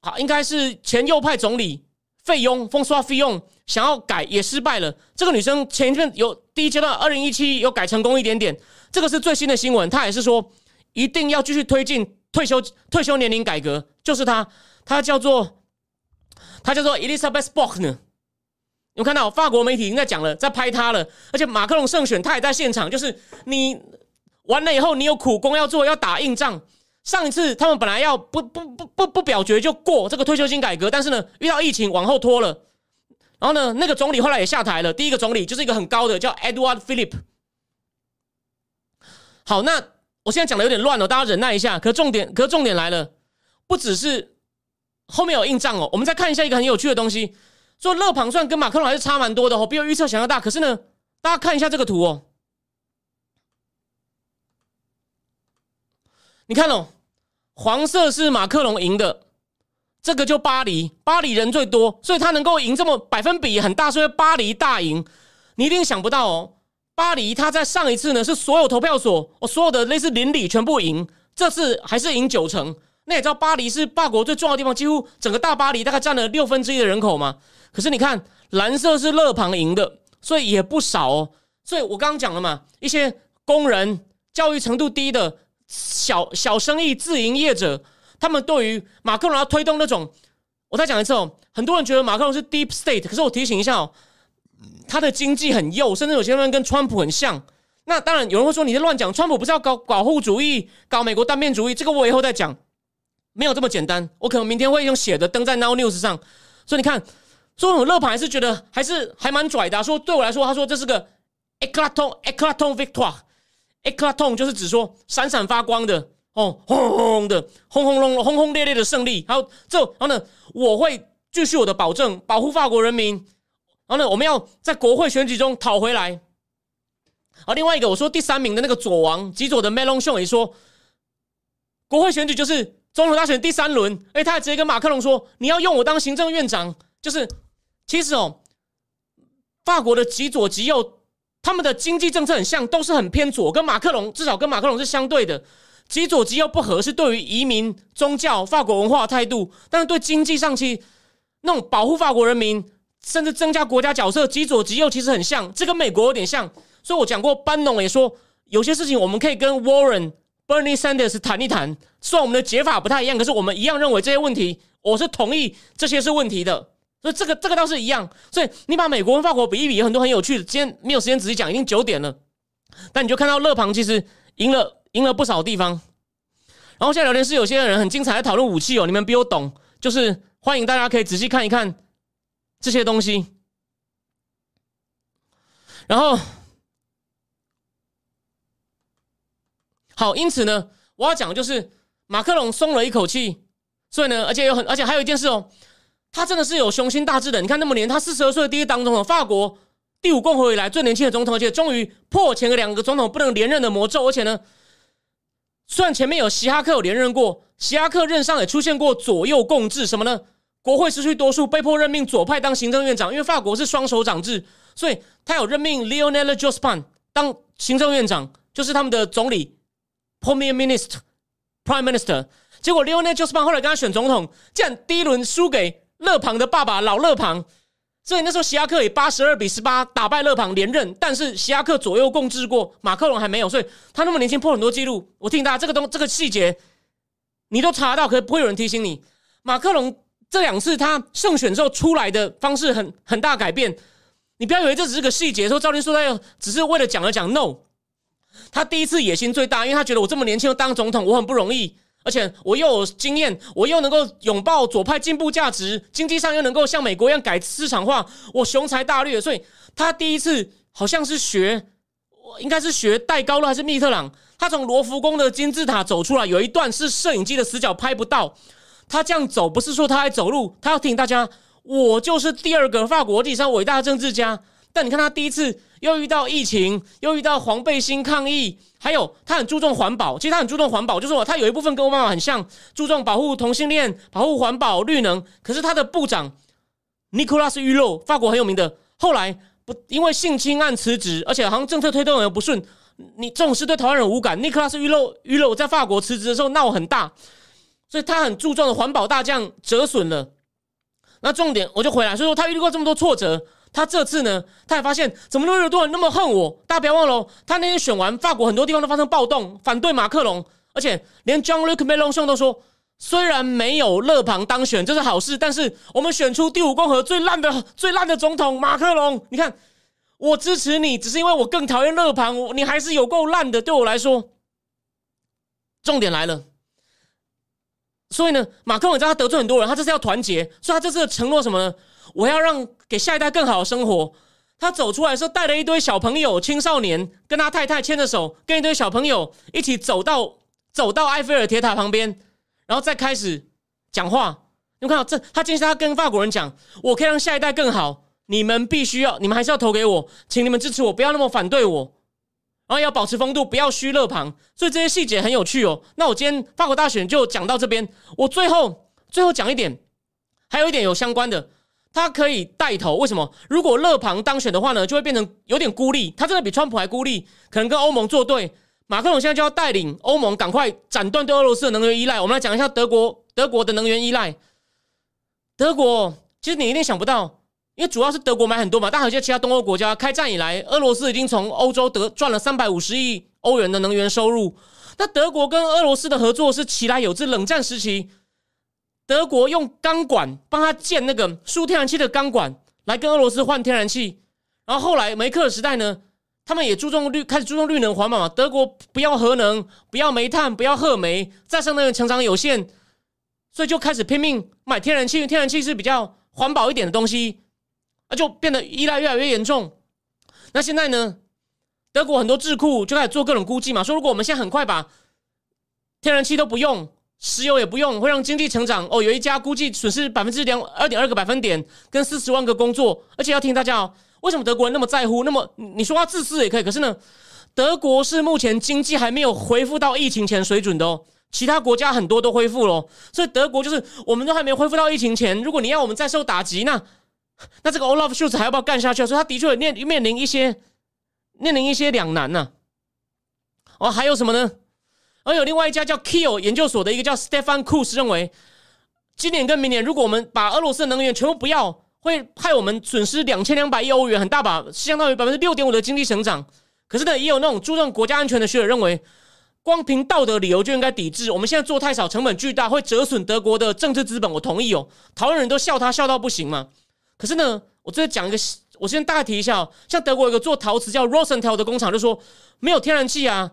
好应该是前右派总理费用封刷费用想要改也失败了。这个女生前一阵有第一阶段二零一七有改成功一点点，这个是最新的新闻，他也是说一定要继续推进退休退休年龄改革，就是他，他叫做。他叫做 Elizabeth Bock 呢，有看到法国媒体已经在讲了，在拍他了，而且马克龙胜选，他也在现场。就是你完了以后，你有苦工要做，要打硬仗。上一次他们本来要不不不不不表决就过这个退休金改革，但是呢，遇到疫情往后拖了。然后呢，那个总理后来也下台了。第一个总理就是一个很高的叫 Edward Philip。好，那我现在讲的有点乱了，大家忍耐一下。可重点，可重点来了，不只是。后面有印章哦，我们再看一下一个很有趣的东西。说勒庞算跟马克龙还是差蛮多的哦，比我预测想要大。可是呢，大家看一下这个图哦，你看哦，黄色是马克龙赢的，这个就巴黎，巴黎人最多，所以他能够赢这么百分比很大，所以巴黎大赢。你一定想不到哦，巴黎他在上一次呢是所有投票所，哦所有的类似邻里全部赢，这次还是赢九成。那也知道巴黎是霸国最重要的地方，几乎整个大巴黎大概占了六分之一的人口嘛。可是你看，蓝色是勒庞赢的，所以也不少哦。所以我刚刚讲了嘛，一些工人、教育程度低的小小生意、自营业者，他们对于马克龙要推动那种，我再讲一次哦，很多人觉得马克龙是 deep state，可是我提醒一下哦，他的经济很右，甚至有些人跟川普很像。那当然有人会说你在乱讲，川普不是要搞保护主义、搞美国单边主义？这个我以后再讲。没有这么简单，我可能明天会用写的登在 Now News 上。所以你看，说我乐盘还是觉得还是还蛮拽的。说对我来说，他说这是个 eclaton eclaton victoire，eclaton 就是指说闪闪发光的哦，轰轰的轰轰隆隆轰轰烈烈的胜利。还有这，然后呢，我会继续我的保证，保护法国人民。然后呢，我们要在国会选举中讨回来。好，另外一个我说第三名的那个左王极左的 Melon 兄也说，国会选举就是。总统大选第三轮，哎，他还直接跟马克龙说：“你要用我当行政院长。”就是，其实哦，法国的极左极右，他们的经济政策很像，都是很偏左，跟马克龙至少跟马克龙是相对的。极左极右不合是对于移民、宗教、法国文化态度，但是对经济上期那种保护法国人民，甚至增加国家角色，极左极右其实很像，这跟美国有点像。所以我讲过，班农也说，有些事情我们可以跟 Warren。Bernie Sanders 谈一谈，虽然我们的解法不太一样，可是我们一样认为这些问题，我是同意这些是问题的，所以这个这个倒是一样。所以你把美国跟法国比一比，有很多很有趣的。今天没有时间仔细讲，已经九点了，但你就看到勒庞其实赢了赢了不少地方。然后现在聊天室有些人很精彩，在讨论武器哦，你们比我懂，就是欢迎大家可以仔细看一看这些东西，然后。好，因此呢，我要讲的就是马克龙松了一口气，所以呢，而且有很，而且还有一件事哦，他真的是有雄心大志的。你看那么年，他四十二岁的第一当总统，法国第五共和以来最年轻的总统，而且终于破前两个总统不能连任的魔咒。而且呢，虽然前面有希哈克有连任过，希哈克任上也出现过左右共治，什么呢？国会失去多数，被迫任命左派当行政院长，因为法国是双手掌制，所以他有任命 Lionel Jospin 当行政院长，就是他们的总理。Premier Minister, Prime Minister，结果 Lionel Jospin 后来跟他选总统，这样第一轮输给勒庞的爸爸老勒庞，所以那时候希拉克以八十二比十八打败勒庞连任，但是希拉克左右共治过，马克龙还没有，所以他那么年轻破很多记录。我提醒大家，这个东这个细节你都查到，可是不会有人提醒你。马克龙这两次他胜选之后出来的方式很很大改变，你不要以为这只是个细节，说赵林说他要只是为了讲而讲，no。他第一次野心最大，因为他觉得我这么年轻就当总统，我很不容易，而且我又有经验，我又能够拥抱左派进步价值，经济上又能够像美国一样改市场化，我雄才大略，所以他第一次好像是学，我应该是学戴高乐还是密特朗，他从罗浮宫的金字塔走出来，有一段是摄影机的死角拍不到，他这样走不是说他在走路，他要提醒大家，我就是第二个法国历史上伟大的政治家。但你看他第一次又遇到疫情，又遇到黄背心抗议，还有他很注重环保。其实他很注重环保，就是说他有一部分跟奥巴马很像，注重保护同性恋、保护环保、绿能。可是他的部长尼古拉斯·玉露，法国很有名的，后来不因为性侵案辞职，而且好像政策推动也不顺。你这种事对台湾人无感。尼古拉斯·玉露玉露在法国辞职的时候闹很大，所以他很注重的环保大将折损了。那重点我就回来，所以说他遇到过这么多挫折。他这次呢，他也发现怎么那么多人那么恨我？大家不要忘了，他那天选完，法国很多地方都发生暴动，反对马克龙，而且连 John Luc Mélenchon 都说，虽然没有勒庞当选，这是好事，但是我们选出第五共和最烂的、最烂的总统马克龙。你看，我支持你，只是因为我更讨厌勒庞，你还是有够烂的。对我来说，重点来了。所以呢，马克龙知道他得罪很多人，他这是要团结，所以他这次承诺什么呢？我要让给下一代更好的生活。他走出来时候带了一堆小朋友、青少年，跟他太太牵着手，跟一堆小朋友一起走到走到埃菲尔铁塔旁边，然后再开始讲话。你们看到这？他今天他跟法国人讲：“我可以让下一代更好，你们必须要，你们还是要投给我，请你们支持我，不要那么反对我。”然后要保持风度，不要虚乐旁，所以这些细节很有趣哦。那我今天法国大选就讲到这边。我最后最后讲一点，还有一点有相关的，他可以带头。为什么？如果勒庞当选的话呢，就会变成有点孤立。他真的比川普还孤立，可能跟欧盟作对。马克龙现在就要带领欧盟赶快斩断对俄罗斯的能源依赖。我们来讲一下德国，德国的能源依赖。德国其实你一定想不到。因为主要是德国买很多嘛，但还有些其他东欧国家开战以来，俄罗斯已经从欧洲得赚了三百五十亿欧元的能源收入。那德国跟俄罗斯的合作是其来有自，冷战时期，德国用钢管帮他建那个输天然气的钢管来跟俄罗斯换天然气。然后后来梅克尔时代呢，他们也注重绿，开始注重绿能环保嘛。德国不要核能，不要煤炭，不要褐煤，再生能源成长有限，所以就开始拼命买天然气，天然气是比较环保一点的东西。那就变得依赖越来越严重。那现在呢？德国很多智库就开始做各种估计嘛，说如果我们现在很快把天然气都不用，石油也不用，会让经济成长哦。有一家估计损失百分之两二点二个百分点，跟四十万个工作。而且要听大家哦，为什么德国人那么在乎？那么你说他自私也可以，可是呢，德国是目前经济还没有恢复到疫情前水准的哦。其他国家很多都恢复了，所以德国就是我们都还没恢复到疫情前。如果你要我们再受打击，那那这个 Olaf Schultz 还要不要干下去？所以他的确面面临一些面临一些两难呢。哦，还有什么呢？而有另外一家叫 Kiel 研究所的一个叫 Stefan Kuz 认为，今年跟明年，如果我们把俄罗斯的能源全部不要，会害我们损失两千两百亿欧元，很大把，相当于百分之六点五的经济成长。可是呢，也有那种注重国家安全的学者认为，光凭道德理由就应该抵制。我们现在做太少，成本巨大，会折损德国的政治资本。我同意哦，台湾人都笑他笑到不行嘛。可是呢，我这讲一个，我先大概提一下哦。像德国有个做陶瓷叫 Rosenthal 的工厂，就说没有天然气啊，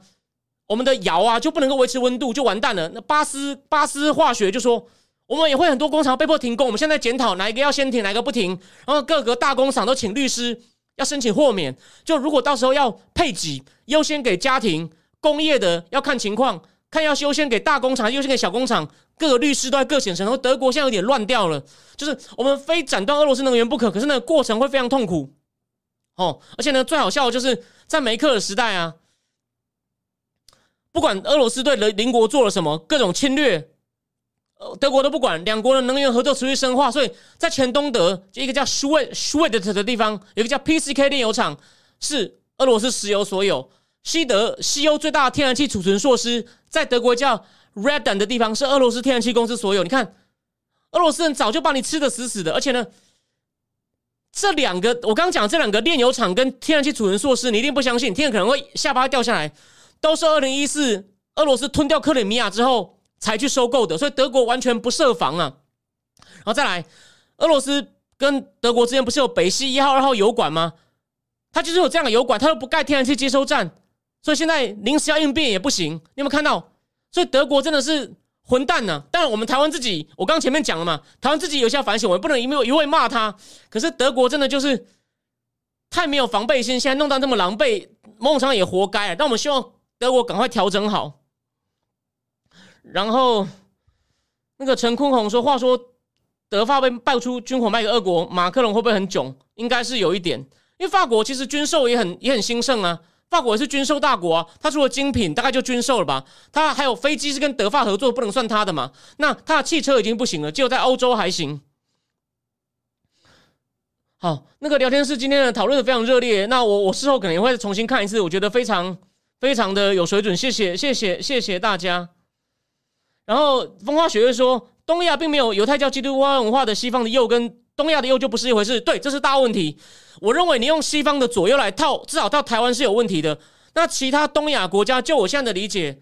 我们的窑啊就不能够维持温度，就完蛋了。那巴斯巴斯化学就说，我们也会很多工厂被迫停工。我们现在检讨哪一个要先停，哪一个不停。然后各个大工厂都请律师要申请豁免，就如果到时候要配给，优先给家庭工业的要看情况，看要优先给大工厂，优先给小工厂。各个律师都在各显神，说德国现在有点乱掉了，就是我们非斩断俄罗斯能源不可。可是那个过程会非常痛苦哦，而且呢，最好笑的就是在梅克尔时代啊，不管俄罗斯对邻邻国做了什么，各种侵略，呃，德国都不管，两国的能源合作持续深化。所以在前东德一个叫 s c h w e s c h w e d t 的地方，有个叫 PCK 炼油厂，是俄罗斯石油所有。西德西欧最大的天然气储存设施在德国叫。Redden 的地方是俄罗斯天然气公司所有。你看，俄罗斯人早就把你吃的死死的。而且呢，这两个我刚讲这两个炼油厂跟天然气储存设施，你一定不相信，听了可能会下巴掉下来。都是二零一四俄罗斯吞掉克里米亚之后才去收购的，所以德国完全不设防啊。然后再来，俄罗斯跟德国之间不是有北溪一号、二号油管吗？它就是有这样的油管，它又不盖天然气接收站，所以现在临时要应变也不行。你有没有看到？所以德国真的是混蛋呢！当然，我们台湾自己，我刚前面讲了嘛，台湾自己有些反省，我们不能一味一味骂他。可是德国真的就是太没有防备心，现在弄到这么狼狈，某种程度也活该。但我们希望德国赶快调整好。然后那个陈坤宏说话说，德法被爆出军火卖给俄国，马克龙会不会很囧？应该是有一点，因为法国其实军售也很也很兴盛啊，法国也是军售大国啊，它除了精品大概就军售了吧，它还有飞机是跟德法合作，不能算它的嘛。那它的汽车已经不行了，只有在欧洲还行。好，那个聊天室今天的讨论的非常热烈，那我我事后可能也会重新看一次，我觉得非常非常的有水准，谢谢谢谢谢谢大家。然后风花雪月说，东亚并没有犹太教基督教文化的西方的右，跟东亚的右就不是一回事，对，这是大问题。我认为你用西方的左右来套，至少到台湾是有问题的。那其他东亚国家，就我现在的理解，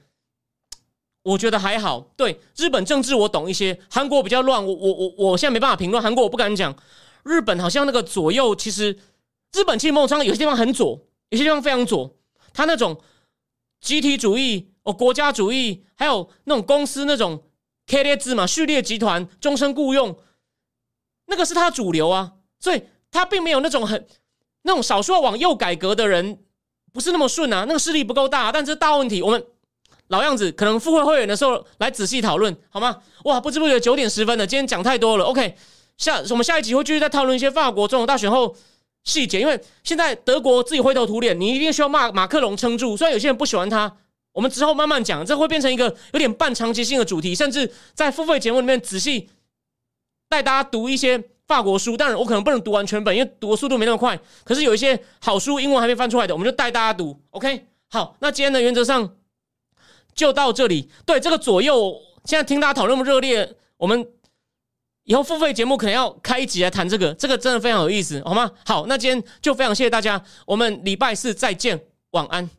我觉得还好。对，日本政治我懂一些，韩国比较乱，我我我我现在没办法评论韩国，我不敢讲。日本好像那个左右，其实日本其实某种程度有些地方很左，有些地方非常左。他那种集体主义、哦国家主义，还有那种公司那种 K 列字嘛，序列集团终身雇佣，那个是他主流啊。所以他并没有那种很那种少数往右改革的人，不是那么顺啊。那个势力不够大，但是大问题，我们老样子，可能复会会员的时候来仔细讨论好吗？哇，不知不觉九点十分了，今天讲太多了。OK。下我们下一集会继续再讨论一些法国总统大选后细节，因为现在德国自己灰头土脸，你一定需要骂马克龙撑住。虽然有些人不喜欢他，我们之后慢慢讲，这会变成一个有点半长期性的主题，甚至在付费节目里面仔细带大家读一些法国书。当然，我可能不能读完全本，因为读的速度没那么快。可是有一些好书，英文还没翻出来的，我们就带大家读。OK，好，那今天呢，原则上就到这里。对这个左右，现在听大家讨论那么热烈，我们。以后付费节目可能要开一集来谈这个，这个真的非常有意思，好吗？好，那今天就非常谢谢大家，我们礼拜四再见，晚安。